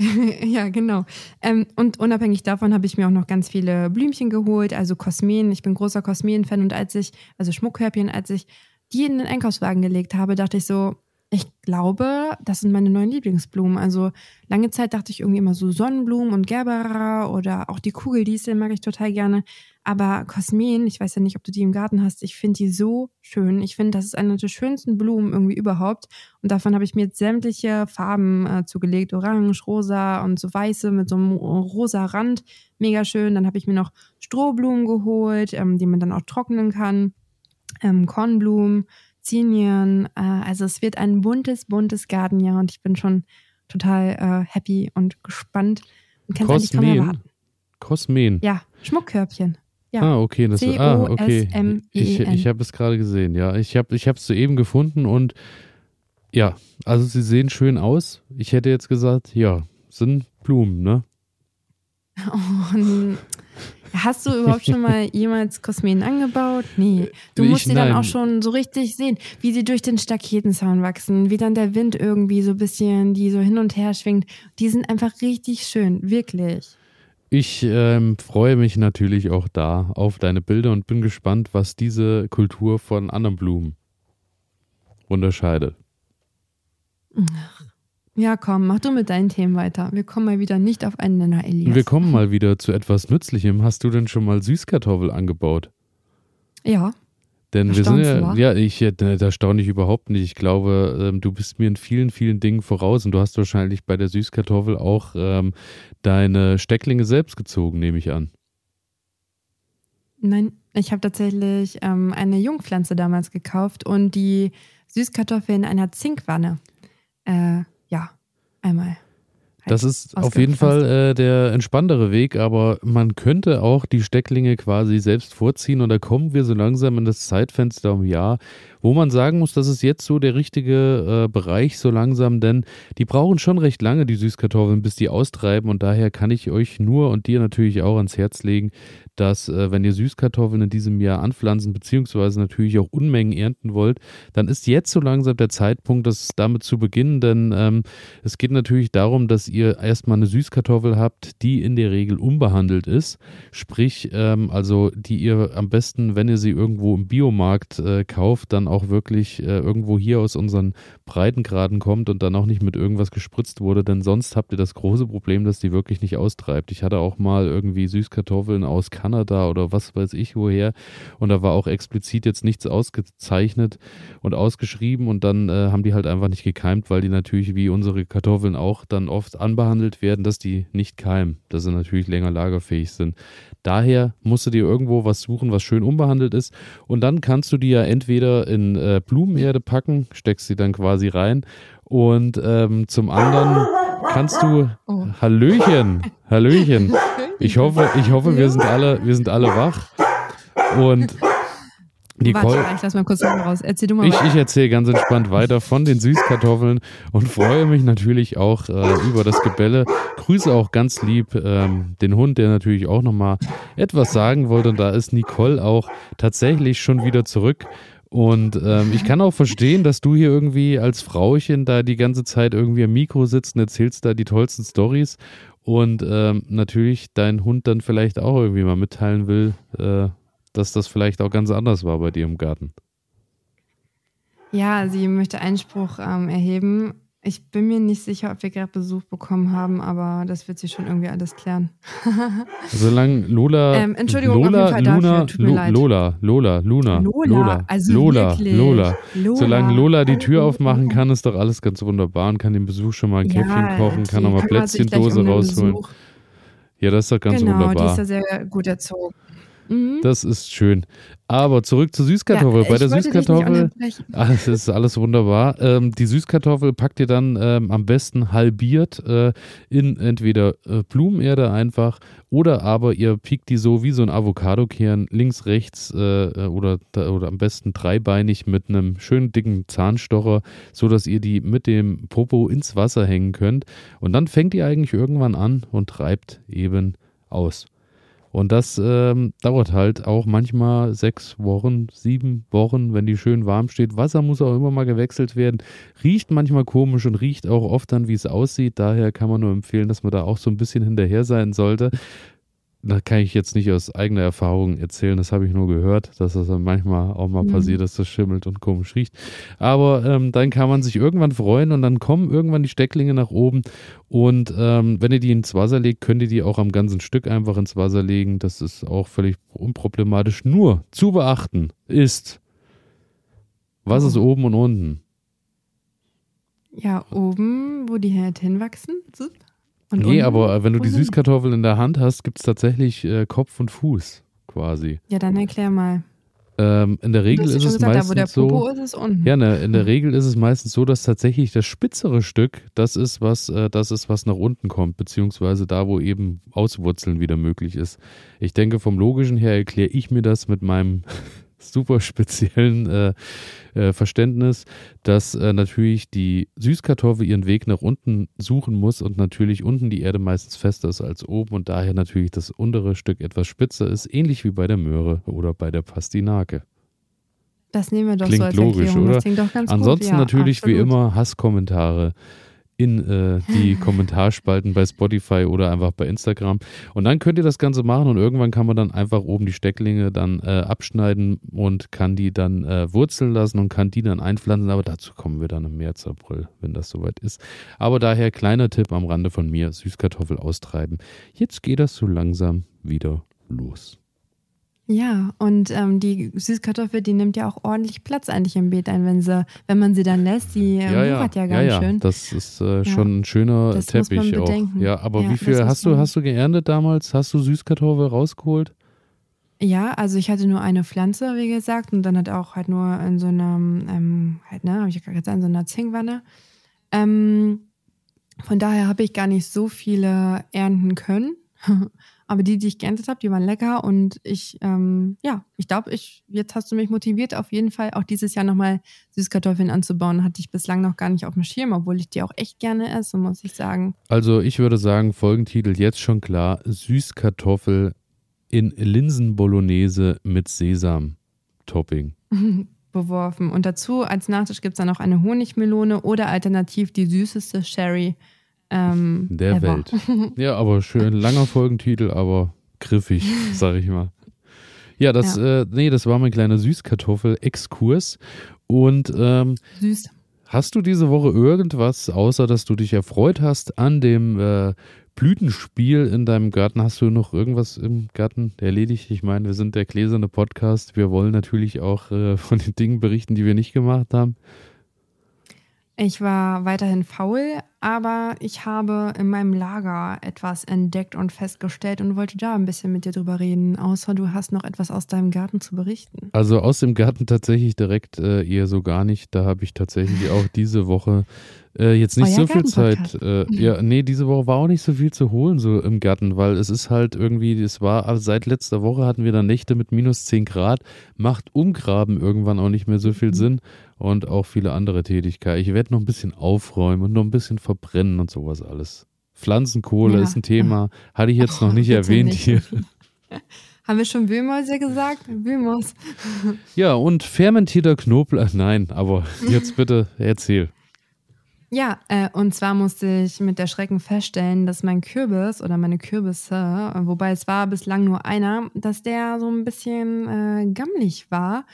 ja, genau. Ähm, und unabhängig davon habe ich mir auch noch ganz viele Blümchen geholt, also Kosmeen. Ich bin großer Kosmeen-Fan und als ich, also Schmuckkörbchen, als ich die in den Einkaufswagen gelegt habe, dachte ich so, ich glaube, das sind meine neuen Lieblingsblumen. Also lange Zeit dachte ich irgendwie immer so Sonnenblumen und Gerbera oder auch die Kugeldistel mag ich total gerne. Aber Kosmen, ich weiß ja nicht, ob du die im Garten hast, ich finde die so schön. Ich finde, das ist eine der schönsten Blumen irgendwie überhaupt. Und davon habe ich mir jetzt sämtliche Farben äh, zugelegt. Orange, rosa und so weiße mit so einem rosa Rand. Mega schön. Dann habe ich mir noch Strohblumen geholt, ähm, die man dann auch trocknen kann. Ähm, Kornblumen Zinien. Äh, also es wird ein buntes, buntes Gartenjahr und ich bin schon total äh, happy und gespannt und kann es eigentlich kaum erwarten. Kosmen. Ja, Schmuckkörbchen. Ja. Ah, okay. Das, ah, okay. Ich, ich habe es gerade gesehen, ja. Ich habe es soeben gefunden und ja, also sie sehen schön aus. Ich hätte jetzt gesagt, ja, sind Blumen, ne? Oh, Hast du überhaupt schon mal jemals Kosmeten angebaut? Nee. Du musst sie dann auch schon so richtig sehen, wie sie durch den Staketenzaun wachsen, wie dann der Wind irgendwie so ein bisschen die so hin und her schwingt. Die sind einfach richtig schön, wirklich. Ich ähm, freue mich natürlich auch da auf deine Bilder und bin gespannt, was diese Kultur von anderen Blumen unterscheidet. Ach. Ja, komm, mach du mit deinen Themen weiter. Wir kommen mal wieder nicht auf einen Nenner, Elias. Wir kommen mal wieder zu etwas Nützlichem. Hast du denn schon mal Süßkartoffel angebaut? Ja. Denn wir sind ja, ja, ich, da staune ich überhaupt nicht. Ich glaube, ähm, du bist mir in vielen, vielen Dingen voraus und du hast wahrscheinlich bei der Süßkartoffel auch ähm, deine Stecklinge selbst gezogen, nehme ich an. Nein, ich habe tatsächlich ähm, eine Jungpflanze damals gekauft und die Süßkartoffel in einer Zinkwanne äh, einmal. Das ist auf jeden Fall äh, der entspanntere Weg, aber man könnte auch die Stecklinge quasi selbst vorziehen und da kommen wir so langsam in das Zeitfenster um Jahr, wo man sagen muss, das ist jetzt so der richtige äh, Bereich so langsam, denn die brauchen schon recht lange, die Süßkartoffeln, bis die austreiben. Und daher kann ich euch nur und dir natürlich auch ans Herz legen, dass äh, wenn ihr Süßkartoffeln in diesem Jahr anpflanzen, beziehungsweise natürlich auch Unmengen ernten wollt, dann ist jetzt so langsam der Zeitpunkt, das damit zu beginnen, denn ähm, es geht natürlich darum, dass ihr erstmal eine Süßkartoffel habt, die in der Regel unbehandelt ist, sprich, ähm, also die ihr am besten, wenn ihr sie irgendwo im Biomarkt äh, kauft, dann auch wirklich äh, irgendwo hier aus unseren Breitengraden kommt und dann auch nicht mit irgendwas gespritzt wurde, denn sonst habt ihr das große Problem, dass die wirklich nicht austreibt. Ich hatte auch mal irgendwie Süßkartoffeln aus Kanada oder was weiß ich woher. Und da war auch explizit jetzt nichts ausgezeichnet und ausgeschrieben und dann äh, haben die halt einfach nicht gekeimt, weil die natürlich wie unsere Kartoffeln auch dann oft anbehandelt werden, dass die nicht keimen, dass sie natürlich länger lagerfähig sind. Daher musst du dir irgendwo was suchen, was schön unbehandelt ist und dann kannst du die ja entweder in äh, Blumenerde packen, steckst sie dann quasi rein und ähm, zum anderen kannst du oh. Hallöchen, Hallöchen. Ich hoffe, ich hoffe, wir sind alle, wir sind alle wach. Und Nicole, Warte, ich lass mal kurz raus. Erzähl du mal ich, ich erzähle ganz entspannt weiter von den Süßkartoffeln und freue mich natürlich auch äh, über das Gebälle. Grüße auch ganz lieb ähm, den Hund, der natürlich auch nochmal etwas sagen wollte. Und da ist Nicole auch tatsächlich schon wieder zurück. Und ähm, ich kann auch verstehen, dass du hier irgendwie als Frauchen da die ganze Zeit irgendwie am Mikro sitzt und erzählst da die tollsten Stories und ähm, natürlich dein Hund dann vielleicht auch irgendwie mal mitteilen will, äh, dass das vielleicht auch ganz anders war bei dir im Garten. Ja, sie möchte Einspruch ähm, erheben. Ich bin mir nicht sicher, ob wir gerade Besuch bekommen haben, aber das wird sich schon irgendwie alles klären. Solange Lola. Ähm, Entschuldigung, Lola, auf jeden Fall Luna, dafür, tut mir leid. Lola, Lola, Luna. Lola, Lola, also Lola, wirklich. Lola. Lola. Solange Lola die Tür aufmachen kann, ist doch alles ganz wunderbar und kann dem Besuch schon mal ein Ja, Käffchen kochen, kann die nochmal Plätzchendose um rausholen. Besuch. Ja, das ist doch ganz genau, die wunderbar. ist ja sehr gut erzogen. Mhm. Das ist schön. Aber zurück zur Süßkartoffel. Ja, Bei der Süßkartoffel, unterbrechen. alles ist alles wunderbar. Ähm, die Süßkartoffel packt ihr dann ähm, am besten halbiert äh, in entweder äh, Blumenerde einfach oder aber ihr piekt die so wie so ein Avocadokern links, rechts äh, oder, oder am besten dreibeinig mit einem schönen dicken Zahnstocher, so dass ihr die mit dem Popo ins Wasser hängen könnt. Und dann fängt ihr eigentlich irgendwann an und treibt eben aus. Und das ähm, dauert halt auch manchmal sechs Wochen, sieben Wochen, wenn die schön warm steht. Wasser muss auch immer mal gewechselt werden. Riecht manchmal komisch und riecht auch oft dann, wie es aussieht. Daher kann man nur empfehlen, dass man da auch so ein bisschen hinterher sein sollte. Da kann ich jetzt nicht aus eigener Erfahrung erzählen, das habe ich nur gehört, dass das dann manchmal auch mal Mhm. passiert, dass das schimmelt und komisch riecht. Aber ähm, dann kann man sich irgendwann freuen und dann kommen irgendwann die Stecklinge nach oben und ähm, wenn ihr die ins Wasser legt, könnt ihr die auch am ganzen Stück einfach ins Wasser legen. Das ist auch völlig unproblematisch. Nur zu beachten ist, was Oh. ist oben und unten? Ja, oben, wo die halt hinwachsen. Und nee, unten, aber äh, wenn du die Süßkartoffel in der Hand hast, gibt es tatsächlich äh, Kopf und Fuß quasi. Ja, dann erklär mal. Ähm, in der Regel ist es gesagt, meistens so. Ist. Ja, ne, in der. Regel ist es meistens so, dass tatsächlich das spitzere Stück, das ist was, äh, das ist was nach unten kommt, beziehungsweise da, wo eben Auswurzeln wieder möglich ist. Ich denke, vom logischen her erkläre ich mir das mit meinem super speziellen äh, äh, Verständnis, dass äh, natürlich die Süßkartoffel ihren Weg nach unten suchen muss und natürlich unten die Erde meistens fester ist als oben und daher natürlich das untere Stück etwas spitzer ist, ähnlich wie bei der Möhre oder bei der Pastinake. Das nehmen wir doch Klingt so als logisch, Erklärung. oder? Das klingt doch ganz Ansonsten gut. Ja, natürlich wie absolut. immer Hasskommentare in äh, die Kommentarspalten bei Spotify oder einfach bei Instagram. Und dann könnt ihr das Ganze machen und irgendwann kann man dann einfach oben die Stecklinge dann äh, abschneiden und kann die dann äh, wurzeln lassen und kann die dann einpflanzen. Aber dazu kommen wir dann im März, April, wenn das soweit ist. Aber daher kleiner Tipp am Rande von mir, Süßkartoffel austreiben. Jetzt geht das so langsam wieder los. Ja, und ähm, die Süßkartoffel, die nimmt ja auch ordentlich Platz eigentlich im Beet ein, wenn sie, wenn man sie dann lässt. Die äh, ja, ja, ja ja, ganz ja. schön. Das ist äh, schon ein schöner Das Teppich auch. Ja, aber Ja, wie viel hast du, hast du geerntet damals? Hast du Süßkartoffel rausgeholt? Ja, also ich hatte nur eine Pflanze, wie gesagt, und dann hat auch halt nur in so einer, ähm, halt, ne, habe ich ja gerade gesagt, in so einer Zinkwanne. Ähm, von daher habe ich gar nicht so viele ernten können. Aber die, die ich geerntet habe, die waren lecker und ich, ähm, ja, ich glaube, ich, jetzt hast du mich motiviert, auf jeden Fall auch dieses Jahr nochmal Süßkartoffeln anzubauen. Hatte ich bislang noch gar nicht auf dem Schirm, obwohl ich die auch echt gerne esse, muss ich sagen. Also ich würde sagen, Folgentitel jetzt schon klar, Süßkartoffel in Linsen-Bolognese mit Sesam-Topping. beworfen. Und dazu als Nachtisch gibt es dann noch eine Honigmelone oder alternativ die süßeste Sherry ähm, Der ever. Welt. Ja, aber schön, langer Folgentitel, aber griffig, sag ich mal. Ja, das, Äh, nee, das war mein kleiner Süßkartoffel-Exkurs. Und ähm, Süß. Hast du diese Woche irgendwas, außer dass du dich erfreut hast an dem äh, Blütenspiel in deinem Garten? Hast du noch irgendwas im Garten erledigt? Ich meine, wir sind der gläserne Podcast. Wir wollen natürlich auch äh, von den Dingen berichten, die wir nicht gemacht haben. Ich war weiterhin faul, aber ich habe in meinem Lager etwas entdeckt und festgestellt und wollte da ein bisschen mit dir drüber reden. Außer du hast noch etwas aus deinem Garten zu berichten. Also aus dem Garten tatsächlich direkt äh, eher so gar nicht. Da habe ich tatsächlich auch diese Woche äh, jetzt nicht Euer so viel Zeit. Äh, ja, nee, diese Woche war auch nicht so viel zu holen so im Garten, weil es ist halt irgendwie, es war also seit letzter Woche hatten wir dann Nächte mit minus 10 Grad, macht Umgraben irgendwann auch nicht mehr so viel Mhm. Sinn und auch viele andere Tätigkeiten. Ich werde noch ein bisschen aufräumen und noch ein bisschen verbrennen und sowas alles. Pflanzenkohle Ja. ist ein Thema, hatte ich jetzt noch Oh, nicht erwähnt nicht. hier. Haben wir schon Wühlmäuse gesagt? Wühlmaus. Ja, und fermentierter Knoblauch, nein, aber jetzt bitte erzähl. Ja, äh, und zwar musste ich mit der Schrecken feststellen, dass mein Kürbis oder meine Kürbisse, äh, wobei es war bislang nur einer, dass der so ein bisschen äh, gammelig war.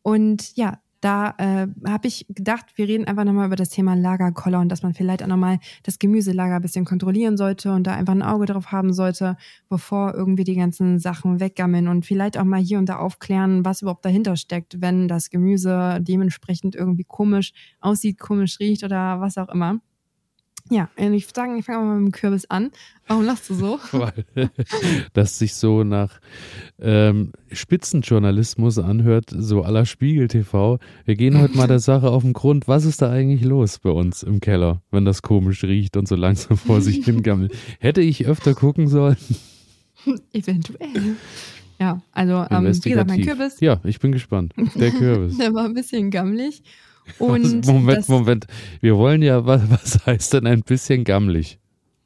Und ja, Da äh, habe ich gedacht, wir reden einfach nochmal über das Thema Lagerkoller und dass man vielleicht auch nochmal das Gemüselager ein bisschen kontrollieren sollte und da einfach ein Auge drauf haben sollte, bevor irgendwie die ganzen Sachen weggammeln und vielleicht auch mal hier und da aufklären, was überhaupt dahinter steckt, wenn das Gemüse dementsprechend irgendwie komisch aussieht, komisch riecht oder was auch immer. Ja, ich würde sagen, ich fange mal mit dem Kürbis an. Warum lachst du so? Weil das sich so nach ähm, Spitzenjournalismus anhört, so aller Spiegel TV. Wir gehen heute mal der Sache auf den Grund. Was ist da eigentlich los bei uns im Keller, wenn das komisch riecht und so langsam vor sich hingammelt? Hätte ich öfter gucken sollen? Eventuell. Ja, also ähm, wie gesagt, mein Kürbis. Ja, ich bin gespannt. Der Kürbis. Der war ein bisschen gammelig. Und Moment, Moment. Wir wollen ja, was, was heißt denn ein bisschen gammelig?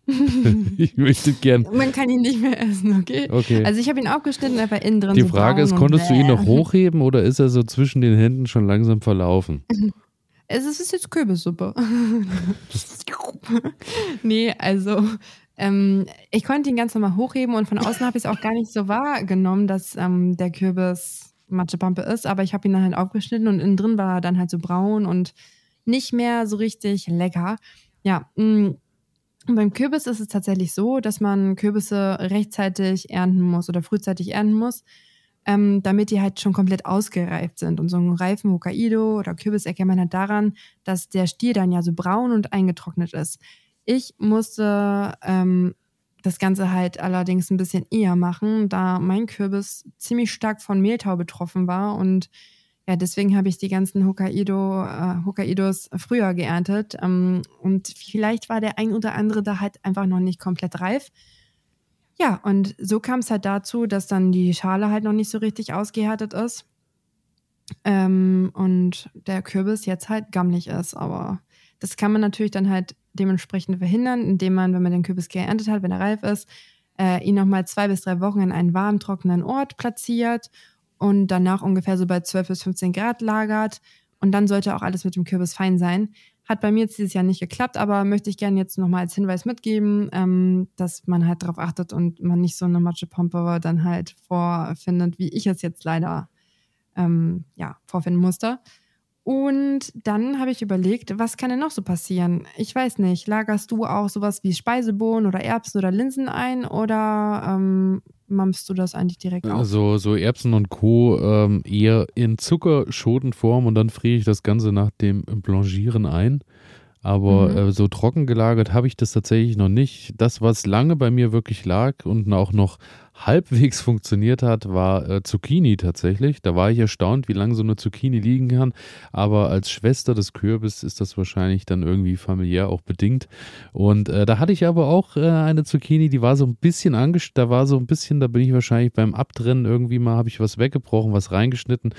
ich möchte gern. Man kann ihn nicht mehr essen, okay? okay. Also ich habe ihn aufgeschnitten, aber innen drin Die so Frage ist, konntest du ihn noch hochheben oder ist er so zwischen den Händen schon langsam verlaufen? Es ist jetzt Kürbissuppe. nee, also ähm, ich konnte ihn ganz normal hochheben und von außen habe ich es auch gar nicht so wahrgenommen, dass ähm, der Kürbis Matschepampe ist, aber ich habe ihn dann halt aufgeschnitten und innen drin war er dann halt so braun und nicht mehr so richtig lecker. Ja, mh. Mm, beim Kürbis ist es tatsächlich so, dass man Kürbisse rechtzeitig ernten muss oder frühzeitig ernten muss, ähm, damit die halt schon komplett ausgereift sind. Und so einen reifen Hokkaido oder Kürbis erkennt man halt daran, dass der Stiel dann ja so braun und eingetrocknet ist. Ich musste ähm, das Ganze halt allerdings ein bisschen eher machen, da mein Kürbis ziemlich stark von Mehltau betroffen war und ja, deswegen habe ich die ganzen Hokkaido, äh, Hokkaidos früher geerntet. Ähm, und vielleicht war der ein oder andere da halt einfach noch nicht komplett reif. Ja, und so kam es halt dazu, dass dann die Schale halt noch nicht so richtig ausgehärtet ist. Ähm, und der Kürbis jetzt halt gammelig ist. Aber das kann man natürlich dann halt dementsprechend verhindern, indem man, wenn man den Kürbis geerntet hat, wenn er reif ist, äh, ihn nochmal zwei bis drei Wochen in einen warmen, trockenen Ort platziert und danach ungefähr so bei 12 bis 15 Grad lagert. Und dann sollte auch alles mit dem Kürbis fein sein. Hat bei mir jetzt dieses Jahr nicht geklappt, aber möchte ich gerne jetzt nochmal als Hinweis mitgeben, ähm, dass man halt darauf achtet und man nicht so eine Matschepampe dann halt vorfindet, wie ich es jetzt leider ähm, ja, vorfinden musste. Und dann habe ich überlegt, was kann denn noch so passieren? Ich weiß nicht, lagerst du auch sowas wie Speisebohnen oder Erbsen oder Linsen ein oder ähm, mampfst du das eigentlich direkt auf? Also so Erbsen und Co. Ähm, eher in Zuckerschotenform und dann friere ich das Ganze nach dem Blanchieren ein. Aber mhm. äh, so trocken gelagert habe ich das tatsächlich noch nicht. Das, was lange bei mir wirklich lag und auch noch halbwegs funktioniert hat, war äh, Zucchini tatsächlich. Da war ich erstaunt, wie lange so eine Zucchini liegen kann. Aber als Schwester des Kürbis ist das wahrscheinlich dann irgendwie familiär auch bedingt. Und äh, da hatte ich aber auch äh, eine Zucchini, die war so ein bisschen angesch, da war so ein bisschen, da bin ich wahrscheinlich beim Abtrennen irgendwie mal, habe ich was weggebrochen, was reingeschnitten.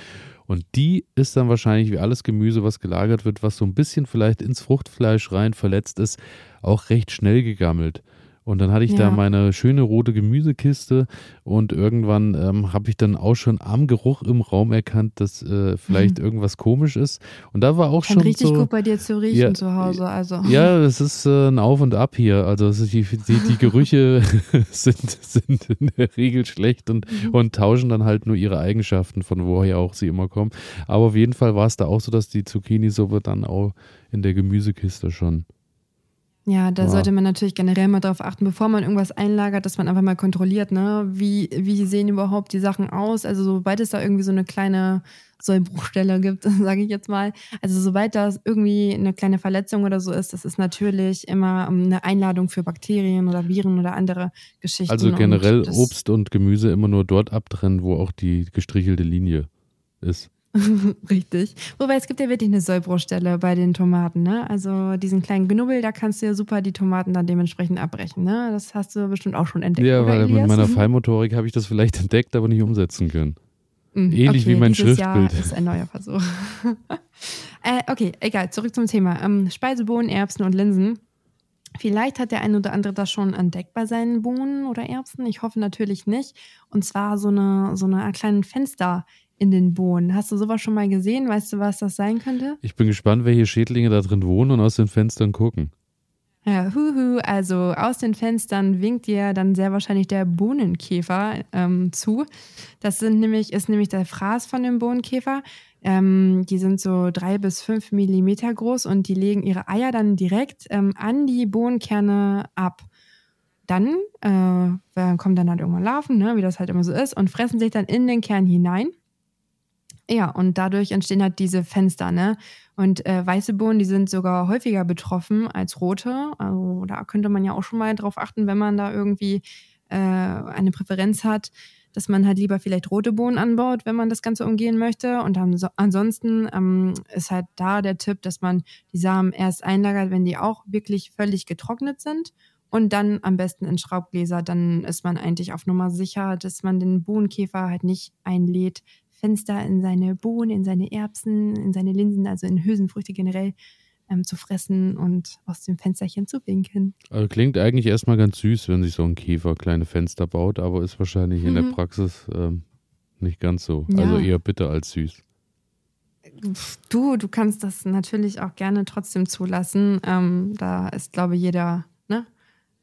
Und die ist dann wahrscheinlich wie alles Gemüse, was gelagert wird, was so ein bisschen vielleicht ins Fruchtfleisch rein verletzt ist, auch recht schnell gegammelt. Und dann hatte ich ja. da meine schöne rote Gemüsekiste und irgendwann ähm, habe ich dann auch schon am Geruch im Raum erkannt, dass äh, vielleicht mhm. irgendwas komisch ist. Und da war auch Kann schon richtig so, gut bei dir zu riechen ja, zu Hause. Also. Ja, es ist äh, ein Auf und Ab hier. Also die, die, die Gerüche sind, sind in der Regel schlecht und, mhm. und tauschen dann halt nur ihre Eigenschaften, von woher auch sie immer kommen. Aber auf jeden Fall war es da auch so, dass die Zucchini-Suppe dann auch in der Gemüsekiste schon ja, da wow. sollte man natürlich generell mal darauf achten, bevor man irgendwas einlagert, dass man einfach mal kontrolliert, ne? Wie, wie sehen überhaupt die Sachen aus? Also, sobald es da irgendwie so eine kleine Sollbruchstelle gibt, sage ich jetzt mal. Also, sobald da irgendwie eine kleine Verletzung oder so ist, das ist natürlich immer ähm, eine Einladung für Bakterien oder Viren oder andere Geschichten. Also generell und Obst und Gemüse immer nur dort abtrennen, wo auch die gestrichelte Linie ist. Richtig. Wobei es gibt ja wirklich eine Sollbruchstelle bei den Tomaten, ne? Also diesen kleinen Knubbel, da kannst du ja super die Tomaten dann dementsprechend abbrechen, ne? Das hast du bestimmt auch schon entdeckt. Ja, weil mit meiner Fallmotorik habe ich das vielleicht entdeckt, aber nicht umsetzen können. Mhm, Ähnlich okay, wie mein Schriftbild. Jahr ist ein neuer Versuch. äh, okay, egal, zurück zum Thema. Ähm, Speisebohnen, Erbsen und Linsen. Vielleicht hat der eine oder andere das schon entdeckt bei seinen Bohnen oder Erbsen. Ich hoffe natürlich nicht. Und zwar so eine, so eine kleinen Fenster in den Bohnen. Hast du sowas schon mal gesehen? Weißt du, was das sein könnte? Ich bin gespannt, welche Schädlinge da drin wohnen und aus den Fenstern gucken. Ja, huhu, also aus den Fenstern winkt dir dann sehr wahrscheinlich der Bohnenkäfer ähm, zu. Das sind nämlich, ist nämlich der Fraß von dem Bohnenkäfer. Ähm, die sind so drei bis fünf Millimeter groß und die legen ihre Eier dann direkt ähm, an die Bohnenkerne ab. Dann äh, kommen dann halt irgendwann Larven, ne, wie das halt immer so ist, und fressen sich dann in den Kern hinein. Ja, und dadurch entstehen halt diese Fenster, ne? Und äh, weiße Bohnen, die sind sogar häufiger betroffen als rote. Also da könnte man ja auch schon mal drauf achten, wenn man da irgendwie äh, eine Präferenz hat, dass man halt lieber vielleicht rote Bohnen anbaut, wenn man das Ganze umgehen möchte. Und dann so, ansonsten ähm, ist halt da der Tipp, dass man die Samen erst einlagert, wenn die auch wirklich völlig getrocknet sind. Und dann am besten in Schraubgläser, dann ist man eigentlich auf Nummer sicher, dass man den Bohnenkäfer halt nicht einlädt, Fenster in seine Bohnen, in seine Erbsen, in seine Linsen, also in Hülsenfrüchte generell ähm, zu fressen und aus dem Fensterchen zu winken. Also klingt eigentlich erstmal ganz süß, wenn sich so ein Käfer kleine Fenster baut, aber ist wahrscheinlich mhm. in der mhm. Praxis ähm, nicht ganz so. Ja. Also eher bitter als süß. Du, du kannst das natürlich auch gerne trotzdem zulassen. Ähm, da ist, glaube ich, jeder, ne?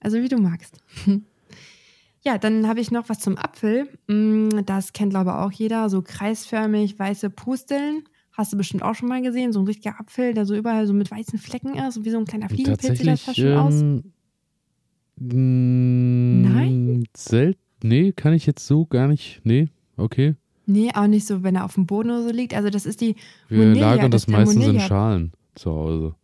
Also wie du magst. Ja, dann habe ich noch was zum Apfel. Mm, das kennt, glaube ich, auch jeder. So kreisförmig weiße Pusteln. Hast du bestimmt auch schon mal gesehen. So ein richtiger Apfel, der so überall so mit weißen Flecken ist. Wie so ein kleiner Fliegenpilz sieht das fast schon ähm, aus. Nein? Selten. Nee, kann ich jetzt so gar nicht. Nee, okay. Nee, auch nicht so, wenn er auf dem Boden oder so liegt. Also das ist die Wir Monilja, lagern das, das meistens in Schalen zu Hause.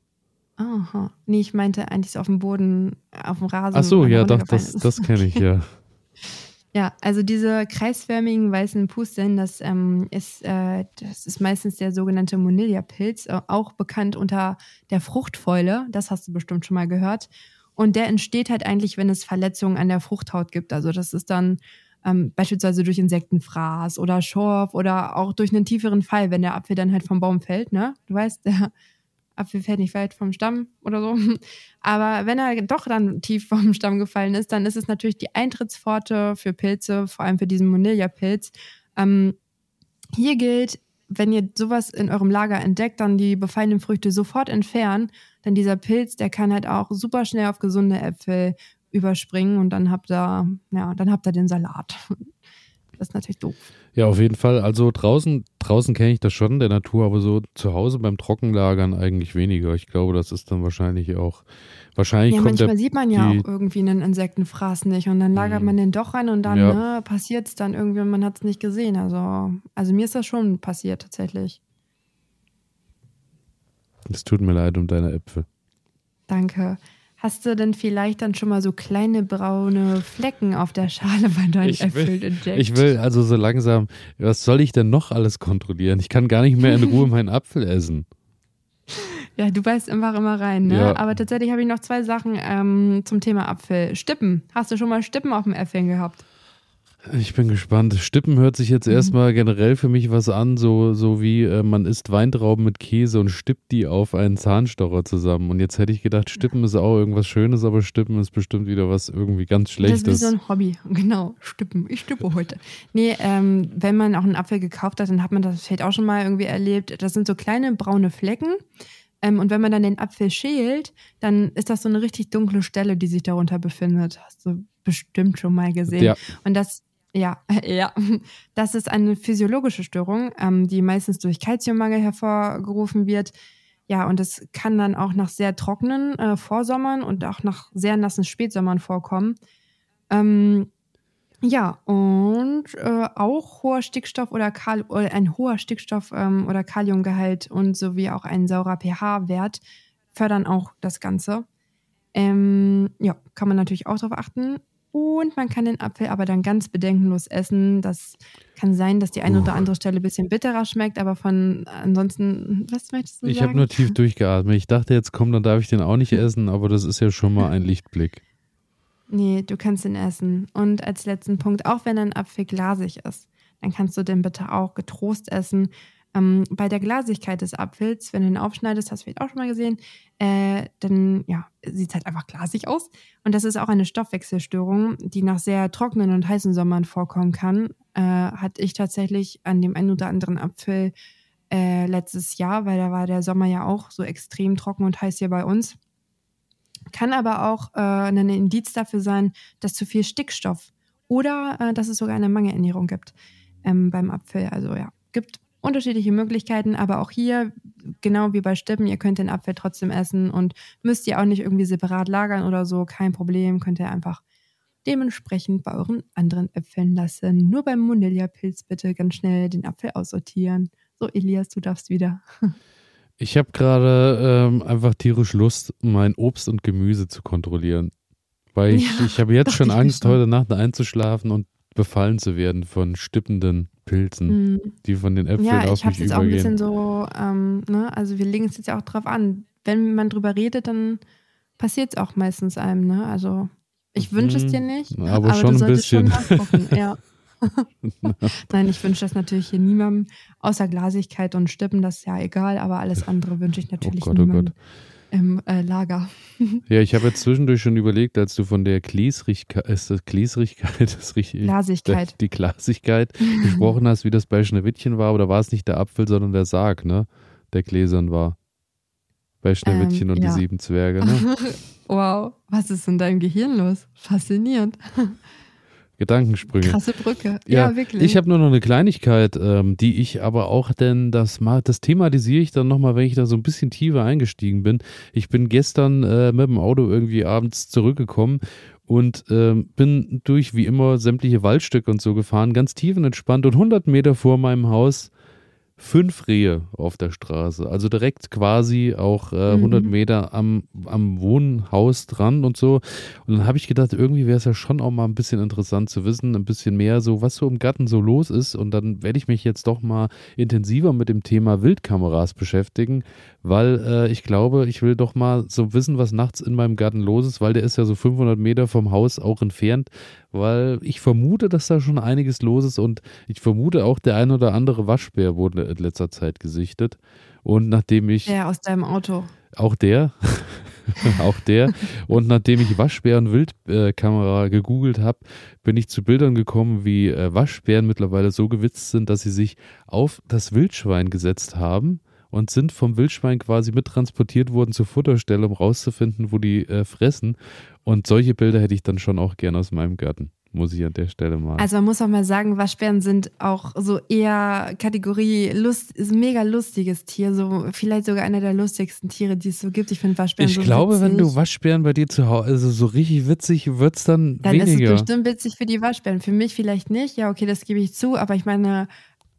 Aha. Nee, ich meinte eigentlich so auf dem Boden, auf dem Rasen. Ach so, ja, doch, das, das kenne ich, ja. Ja, also diese kreisförmigen weißen Pusteln, das, ähm, ist, äh, das ist meistens der sogenannte Monilja-Pilz, äh, auch bekannt unter der Fruchtfäule. Das hast du bestimmt schon mal gehört. Und der entsteht halt eigentlich, wenn es Verletzungen an der Fruchthaut gibt. Also das ist dann ähm, beispielsweise durch Insektenfraß oder Schorf oder auch durch einen tieferen Fall, wenn der Apfel dann halt vom Baum fällt. Ne? Du weißt, der Apfel fällt nicht weit vom Stamm oder so. Aber wenn er doch dann tief vom Stamm gefallen ist, dann ist es natürlich die Eintrittspforte für Pilze, vor allem für diesen Monilja-Pilz. Ähm, hier gilt, wenn ihr sowas in eurem Lager entdeckt, dann die befallenen Früchte sofort entfernen, denn dieser Pilz, der kann halt auch super schnell auf gesunde Äpfel überspringen und dann habt ihr, ja, dann habt ihr den Salat. Das ist natürlich doof. Ja, auf jeden Fall. Also draußen, draußen kenne ich das schon der Natur, aber so zu Hause beim Trockenlagern eigentlich weniger. Ich glaube, das ist dann wahrscheinlich auch. Wahrscheinlich ja, manchmal der, sieht man ja auch irgendwie einen Insektenfraß nicht und dann lagert mhm. man den doch rein und dann ja. ne, passiert es dann irgendwie und man hat es nicht gesehen. Also, also mir ist das schon passiert tatsächlich. Es tut mir leid um deine Äpfel. Danke. Hast du denn vielleicht dann schon mal so kleine braune Flecken auf der Schale bei deinen Äpfeln entdeckt? Ich will also so langsam, was soll ich denn noch alles kontrollieren? Ich kann gar nicht mehr in Ruhe meinen Apfel essen. Ja, du beißt einfach immer rein, ne? Ja. Aber tatsächlich habe ich noch zwei Sachen ähm, zum Thema Apfel. Stippen. Hast du schon mal Stippen auf dem Äpfeln gehabt? Ich bin gespannt. Stippen hört sich jetzt mhm. erstmal generell für mich was an, so, so wie äh, man isst Weintrauben mit Käse und stippt die auf einen Zahnstocher zusammen. Und jetzt hätte ich gedacht, Stippen ist auch irgendwas Schönes, aber Stippen ist bestimmt wieder was irgendwie ganz Schlechtes. Das ist wie so ein Hobby, genau. Stippen. Ich stippe heute. Nee, ähm, wenn man auch einen Apfel gekauft hat, dann hat man das vielleicht auch schon mal irgendwie erlebt. Das sind so kleine braune Flecken. Ähm, und wenn man dann den Apfel schält, dann ist das so eine richtig dunkle Stelle, die sich darunter befindet. Hast du bestimmt schon mal gesehen. Ja. Und das ja, ja. Das ist eine physiologische Störung, ähm, die meistens durch Kalziummangel hervorgerufen wird. Ja, und das kann dann auch nach sehr trockenen äh, Vorsommern und auch nach sehr nassen Spätsommern vorkommen. Ähm, ja, und äh, auch hoher Stickstoff oder, Kal oder ein hoher Stickstoff- ähm, oder Kaliumgehalt und sowie auch ein saurer pH-Wert fördern auch das Ganze. Ähm, ja, kann man natürlich auch darauf achten. Und man kann den Apfel aber dann ganz bedenkenlos essen. Das kann sein, dass die eine oder andere Stelle ein bisschen bitterer schmeckt, aber von ansonsten, was möchtest du ich sagen? Ich habe nur tief durchgeatmet. Ich dachte jetzt, komm, dann darf ich den auch nicht essen, aber das ist ja schon mal ein Lichtblick. Nee, du kannst ihn essen. Und als letzten Punkt, auch wenn ein Apfel glasig ist, dann kannst du den bitte auch getrost essen. Ähm, bei der Glasigkeit des Apfels, wenn du ihn aufschneidest, hast du vielleicht auch schon mal gesehen, äh, dann ja, sieht es halt einfach glasig aus. Und das ist auch eine Stoffwechselstörung, die nach sehr trockenen und heißen Sommern vorkommen kann. Äh, hatte ich tatsächlich an dem einen oder anderen Apfel äh, letztes Jahr, weil da war der Sommer ja auch so extrem trocken und heiß hier bei uns. Kann aber auch äh, ein Indiz dafür sein, dass zu viel Stickstoff oder äh, dass es sogar eine Mangelernährung gibt ähm, beim Apfel. Also ja, gibt unterschiedliche Möglichkeiten, aber auch hier, genau wie bei Stippen, ihr könnt den Apfel trotzdem essen und müsst ihr auch nicht irgendwie separat lagern oder so, kein Problem, könnt ihr einfach dementsprechend bei euren anderen Äpfeln lassen. Nur beim Mondelia-Pilz bitte ganz schnell den Apfel aussortieren. So, Elias, du darfst wieder. Ich habe gerade ähm, einfach tierisch Lust, mein Obst und Gemüse zu kontrollieren. Weil ich, ja, ich habe jetzt schon Angst, heute Nacht einzuschlafen und befallen zu werden von stippenden Pilzen, mhm. die von den Äpfeln ja, mich übergehen. Ja, ich habe jetzt auch ein bisschen so, ähm, ne, also wir legen es jetzt ja auch drauf an. Wenn man drüber redet, dann passiert es auch meistens einem, ne? Also ich wünsche es dir nicht, aber, aber schon du ein bisschen. Schon ja. Nein, ich wünsche das natürlich hier niemandem, außer Glasigkeit und Stippen, das ist ja egal, aber alles andere wünsche ich oh natürlich oh Gott, niemandem. Oh Gott im äh, Lager. ja, ich habe jetzt zwischendurch schon überlegt, als du von der Gläsrigkeit, ist das Gläsrigkeit, das richtig, Glasigkeit. die Glasigkeit gesprochen hast, wie das bei Schneewittchen war, aber da war es nicht der Apfel, sondern der Sarg, ne? Der gläsern war. Bei Schneewittchen ähm, und ja. die sieben Zwerge, ne? wow, was ist in deinem Gehirn los? Faszinierend. Gedankensprünge. Krasse Brücke. Ja, ja wirklich. Ich habe nur noch eine Kleinigkeit, ähm, die ich aber auch, denn das, das thematisiere ich dann nochmal, wenn ich da so ein bisschen tiefer eingestiegen bin. Ich bin gestern äh, mit dem Auto irgendwie abends zurückgekommen und ähm, bin durch wie immer sämtliche Waldstücke und so gefahren, ganz tiefenentspannt und 100 Meter vor meinem Haus fünf Rehe auf der Straße. Also direkt quasi auch äh, 100 mhm. Meter am, am Wohnhaus dran und so. Und dann habe ich gedacht, irgendwie wäre es ja schon auch mal ein bisschen interessant zu wissen, ein bisschen mehr so, was so im Garten so los ist. Und dann werde ich mich jetzt doch mal intensiver mit dem Thema Wildkameras beschäftigen, weil äh, ich glaube, ich will doch mal so wissen, was nachts in meinem Garten los ist, weil der ist ja so 500 Meter vom Haus auch entfernt weil ich vermute, dass da schon einiges los ist und ich vermute auch, der ein oder andere Waschbär wurde in letzter Zeit gesichtet. Und nachdem ich. Der aus deinem Auto. Auch der. auch der. Und nachdem ich Waschbär und Wildkamera äh, gegoogelt habe, bin ich zu Bildern gekommen, wie äh, Waschbären mittlerweile so gewitzt sind, dass sie sich auf das Wildschwein gesetzt haben und sind vom Wildschwein quasi mittransportiert worden zur Futterstelle, um rauszufinden, wo die äh, fressen. Und solche Bilder hätte ich dann schon auch gerne aus meinem Garten. Muss ich an der Stelle mal. Also man muss auch mal sagen, Waschbären sind auch so eher Kategorie Lust, ist ein mega lustiges Tier, so vielleicht sogar einer der lustigsten Tiere, die es so gibt. Ich finde Waschbären Ich so glaube, witzig. wenn du Waschbären bei dir zu Hause, also so richtig witzig wird es dann, dann weniger. Dann ist es bestimmt witzig für die Waschbären. Für mich vielleicht nicht. Ja, okay, das gebe ich zu. Aber ich meine,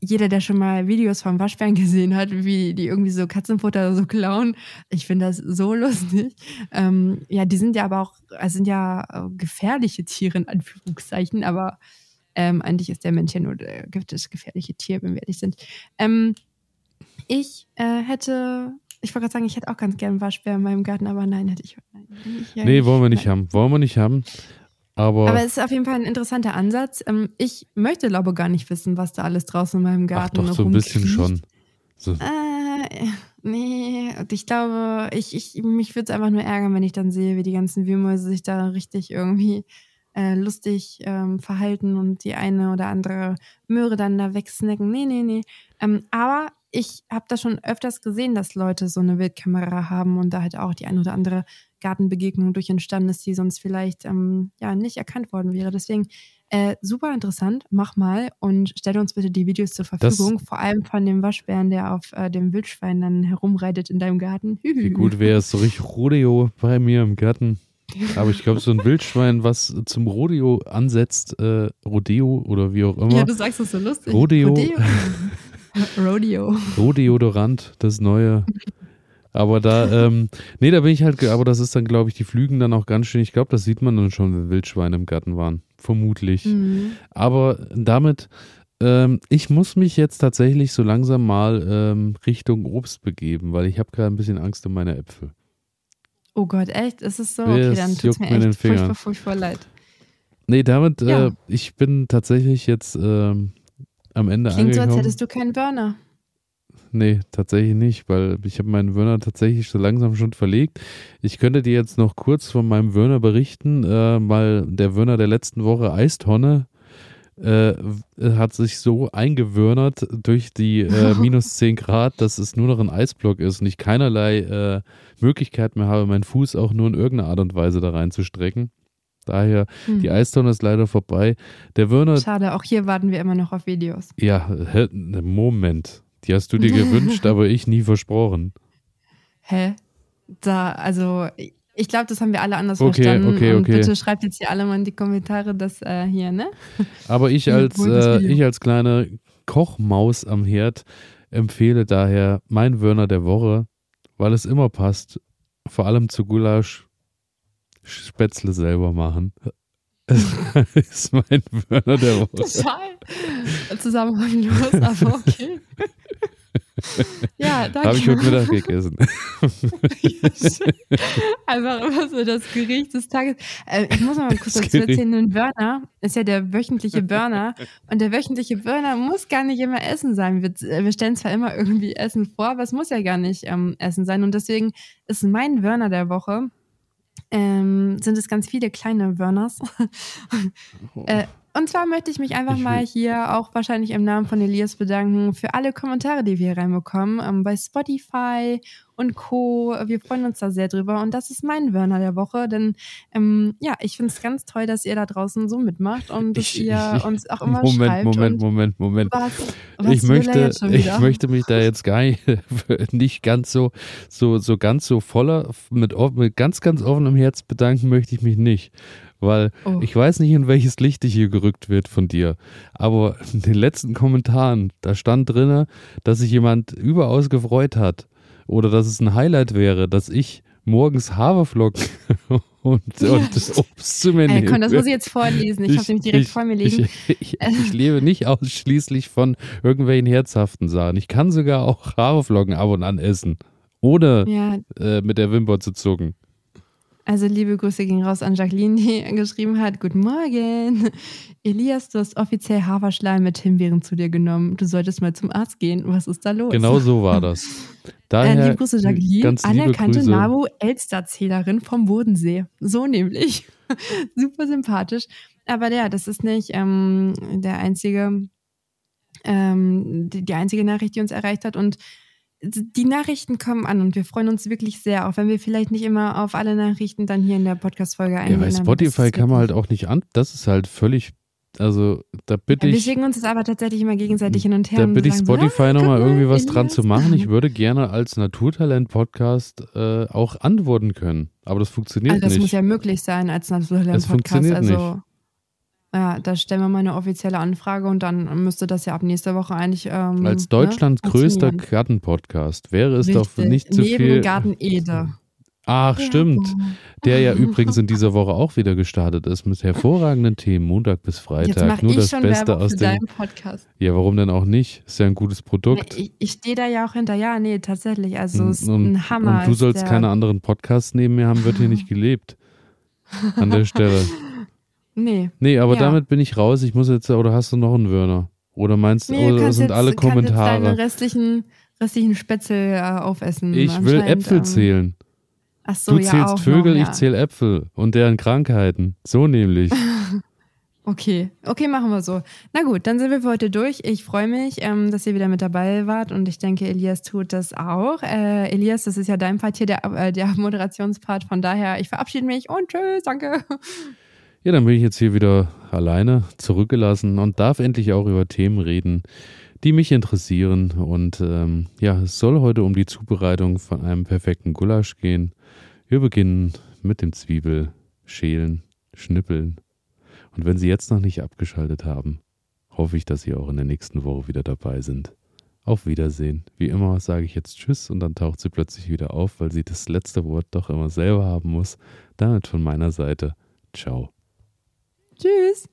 jeder, der schon mal Videos vom Waschbären gesehen hat, wie die irgendwie so Katzenfutter so klauen, ich finde das so lustig. Ähm, ja, die sind ja aber auch, also sind ja äh, gefährliche Tiere in Anführungszeichen, aber ähm, eigentlich ist der Mensch ja nur das gefährliche Tier, wenn wir ehrlich sind. Ähm, ich äh, hätte, ich wollte gerade sagen, ich hätte auch ganz gerne einen Waschbär in meinem Garten, aber nein, hätte ich. Nein, ich nee, wollen wir nicht nein. haben. Wollen wir nicht haben. Aber, Aber es ist auf jeden Fall ein interessanter Ansatz. Ähm, ich möchte, glaube gar nicht wissen, was da alles draußen in meinem Garten Ach, doch, so ein bisschen schon. So. Äh, nee, ich glaube, ich, ich, mich würde es einfach nur ärgern, wenn ich dann sehe, wie die ganzen Wühlmäuse sich da richtig irgendwie äh, lustig ähm, verhalten und die eine oder andere Möhre dann da wegsnacken. Nee, nee, nee. Ähm, aber ich habe das schon öfters gesehen, dass Leute so eine Wildkamera haben und da halt auch die eine oder andere Gartenbegegnung durch entstanden ist, die sonst vielleicht ähm, ja nicht erkannt worden wäre. Deswegen äh, super interessant, mach mal und stell uns bitte die Videos zur Verfügung, das, vor allem von dem Waschbären, der auf äh, dem Wildschwein dann herumreitet in deinem Garten. Wie gut wäre es, so richtig Rodeo bei mir im Garten. Aber ich glaube, so ein Wildschwein, was zum Rodeo ansetzt, äh, Rodeo oder wie auch immer. Ja, du sagst es so lustig. Rodeo. Rodeo. Rodeo. Rodeodorant, das neue. Aber da, ähm, nee, da bin ich halt, aber das ist dann, glaube ich, die Flügen dann auch ganz schön. Ich glaube, das sieht man dann schon, wenn Wildschweine im Garten waren. Vermutlich. Mhm. Aber damit, ähm, ich muss mich jetzt tatsächlich so langsam mal ähm, Richtung Obst begeben, weil ich habe gerade ein bisschen Angst um meine Äpfel. Oh Gott, echt? Ist es so? Okay, dann tut es mir echt furchtbar, furchtbar leid. Nee, damit, ja. äh, ich bin tatsächlich jetzt ähm, am Ende Klingt angekommen. so, als hättest du keinen Burner. Nee, tatsächlich nicht, weil ich habe meinen Würner tatsächlich so langsam schon verlegt. Ich könnte dir jetzt noch kurz von meinem Würner berichten, äh, weil der Würner der letzten Woche Eistonne äh, hat sich so eingewürnert durch die äh, minus 10 Grad, dass es nur noch ein Eisblock ist und ich keinerlei äh, Möglichkeit mehr habe, meinen Fuß auch nur in irgendeiner Art und Weise da reinzustrecken. Daher, hm. die Eistonne ist leider vorbei. Der Würner. Schade, auch hier warten wir immer noch auf Videos. Ja, Moment. Die hast du dir gewünscht, aber ich nie versprochen. Hä? Da, also, ich glaube, das haben wir alle anders okay, verstanden. Okay, und okay. bitte schreibt jetzt hier alle mal in die Kommentare das äh, hier, ne? Aber ich als, äh, ich als kleine Kochmaus am Herd empfehle daher mein Wörner der Woche, weil es immer passt. Vor allem zu Gulasch Spätzle selber machen. Das ist mein Wörner der Woche. Total zusammenhanglos, aber okay. Ja, danke. Habe ich heute Mittag gegessen. Einfach immer so das Gericht des Tages. Äh, ich muss mal kurz dazu erzählen, ein Burner ist ja der wöchentliche Burner und der wöchentliche Burner muss gar nicht immer Essen sein. Wir, äh, wir stellen zwar immer irgendwie Essen vor, aber es muss ja gar nicht ähm, Essen sein und deswegen ist mein Burner der Woche ähm, sind es ganz viele kleine Burners. oh. äh, und zwar möchte ich mich einfach ich mal hier auch wahrscheinlich im Namen von Elias bedanken für alle Kommentare, die wir hier reinbekommen. Ähm, bei Spotify und Co. Wir freuen uns da sehr drüber. Und das ist mein Wörner der Woche, denn ähm, ja, ich finde es ganz toll, dass ihr da draußen so mitmacht und dass ich, ihr ich, uns auch immer Moment, schreibt. Moment, Moment, Moment, Moment. ich möchte, ich möchte mich da jetzt gar nicht, nicht ganz so, so, so ganz so voller, mit, mit ganz, ganz offenem Herz bedanken möchte ich mich nicht weil oh. ich weiß nicht, in welches Licht ich hier gerückt wird von dir. Aber in den letzten Kommentaren, da stand drin, dass sich jemand überaus gefreut hat oder dass es ein Highlight wäre, dass ich morgens Haferflocken und, ja. und Obst zu mir nehme. Komm, das muss ich jetzt vorlesen. Ich, ich habe nämlich direkt ich, vor mir liegen. Ich, ich, ich, lebe nicht ausschließlich von irgendwelchen herzhaften Sachen. Ich kann sogar auch Haferflocken ab und an essen, ohne ja. äh, mit der Wimper zu zucken. Also liebe Grüße gehen raus an Jacqueline, die geschrieben hat, Guten Morgen. Elias, du hast offiziell Haferschleim mit Himbeeren zu dir genommen. Du solltest mal zum Arzt gehen. Was ist da los? Genau so war das. Daher, äh, liebe Grüße Jacqueline, ganz liebe anerkannte Grüße. NABU-Elster-Zählerin vom Bodensee. So nämlich. Super sympathisch. Aber ja, das ist nicht ähm, der einzige, ähm, die, die einzige Nachricht, die uns erreicht hat. Und die Nachrichten kommen an und wir freuen uns wirklich sehr, auch wenn wir vielleicht nicht immer auf alle Nachrichten dann hier in der Podcast-Folge eingehen. Ja, bei Spotify kann man halt auch nicht an, das ist halt völlig, also da bitte ja, ich. Wir schicken uns das aber tatsächlich immer gegenseitig hin und her. Da bitte ich Spotify ah, nochmal irgendwie was dran zu machen. Ich würde gerne als Naturtalent-Podcast äh, auch antworten können, aber das funktioniert also das nicht. Das muss ja möglich sein als Naturtalent-Podcast. Das funktioniert also, nicht. Ja, da stellen wir mal eine offizielle Anfrage und dann müsste das ja ab nächster Woche eigentlich. Ähm, Als Deutschlands ne, größter Gartenpodcast wäre es Richtig. doch nicht zu Neben viel. Garten Ede. Ach, ja. stimmt. Der ja übrigens in dieser Woche auch wieder gestartet ist mit hervorragenden Themen, Montag bis Freitag. Nur das Beste Werbung aus dem. Podcast. Ja, warum denn auch nicht? Ist ja ein gutes Produkt. Ich, ich stehe da ja auch hinter. Ja, nee, tatsächlich. Also, es ist ein Hammer. Und du sollst keine anderen Podcasts neben mir haben, wird hier nicht gelebt. An der Stelle. Nee. Nee, aber ja. damit bin ich raus. Ich muss jetzt, oder hast du noch einen Wörner? Oder meinst du, nee, oder sind jetzt, alle Kommentare? Jetzt deine restlichen, restlichen Spätzle äh, aufessen. Ich will Äpfel ähm, zählen. Ach so, du ja, zählst Vögel, noch, ja. ich zähle Äpfel und deren Krankheiten. So nämlich. okay, okay, machen wir so. Na gut, dann sind wir für heute durch. Ich freue mich, ähm, dass ihr wieder mit dabei wart und ich denke, Elias tut das auch. Äh, Elias, das ist ja dein Part hier, der, äh, der Moderationspart. Von daher, ich verabschiede mich und tschüss, danke. Ja, dann bin ich jetzt hier wieder alleine zurückgelassen und darf endlich auch über Themen reden, die mich interessieren. Und ähm, ja, es soll heute um die Zubereitung von einem perfekten Gulasch gehen. Wir beginnen mit dem Zwiebel, schälen, schnippeln. Und wenn Sie jetzt noch nicht abgeschaltet haben, hoffe ich, dass Sie auch in der nächsten Woche wieder dabei sind. Auf Wiedersehen. Wie immer sage ich jetzt Tschüss und dann taucht sie plötzlich wieder auf, weil sie das letzte Wort doch immer selber haben muss. Damit von meiner Seite. Ciao. Tschüss.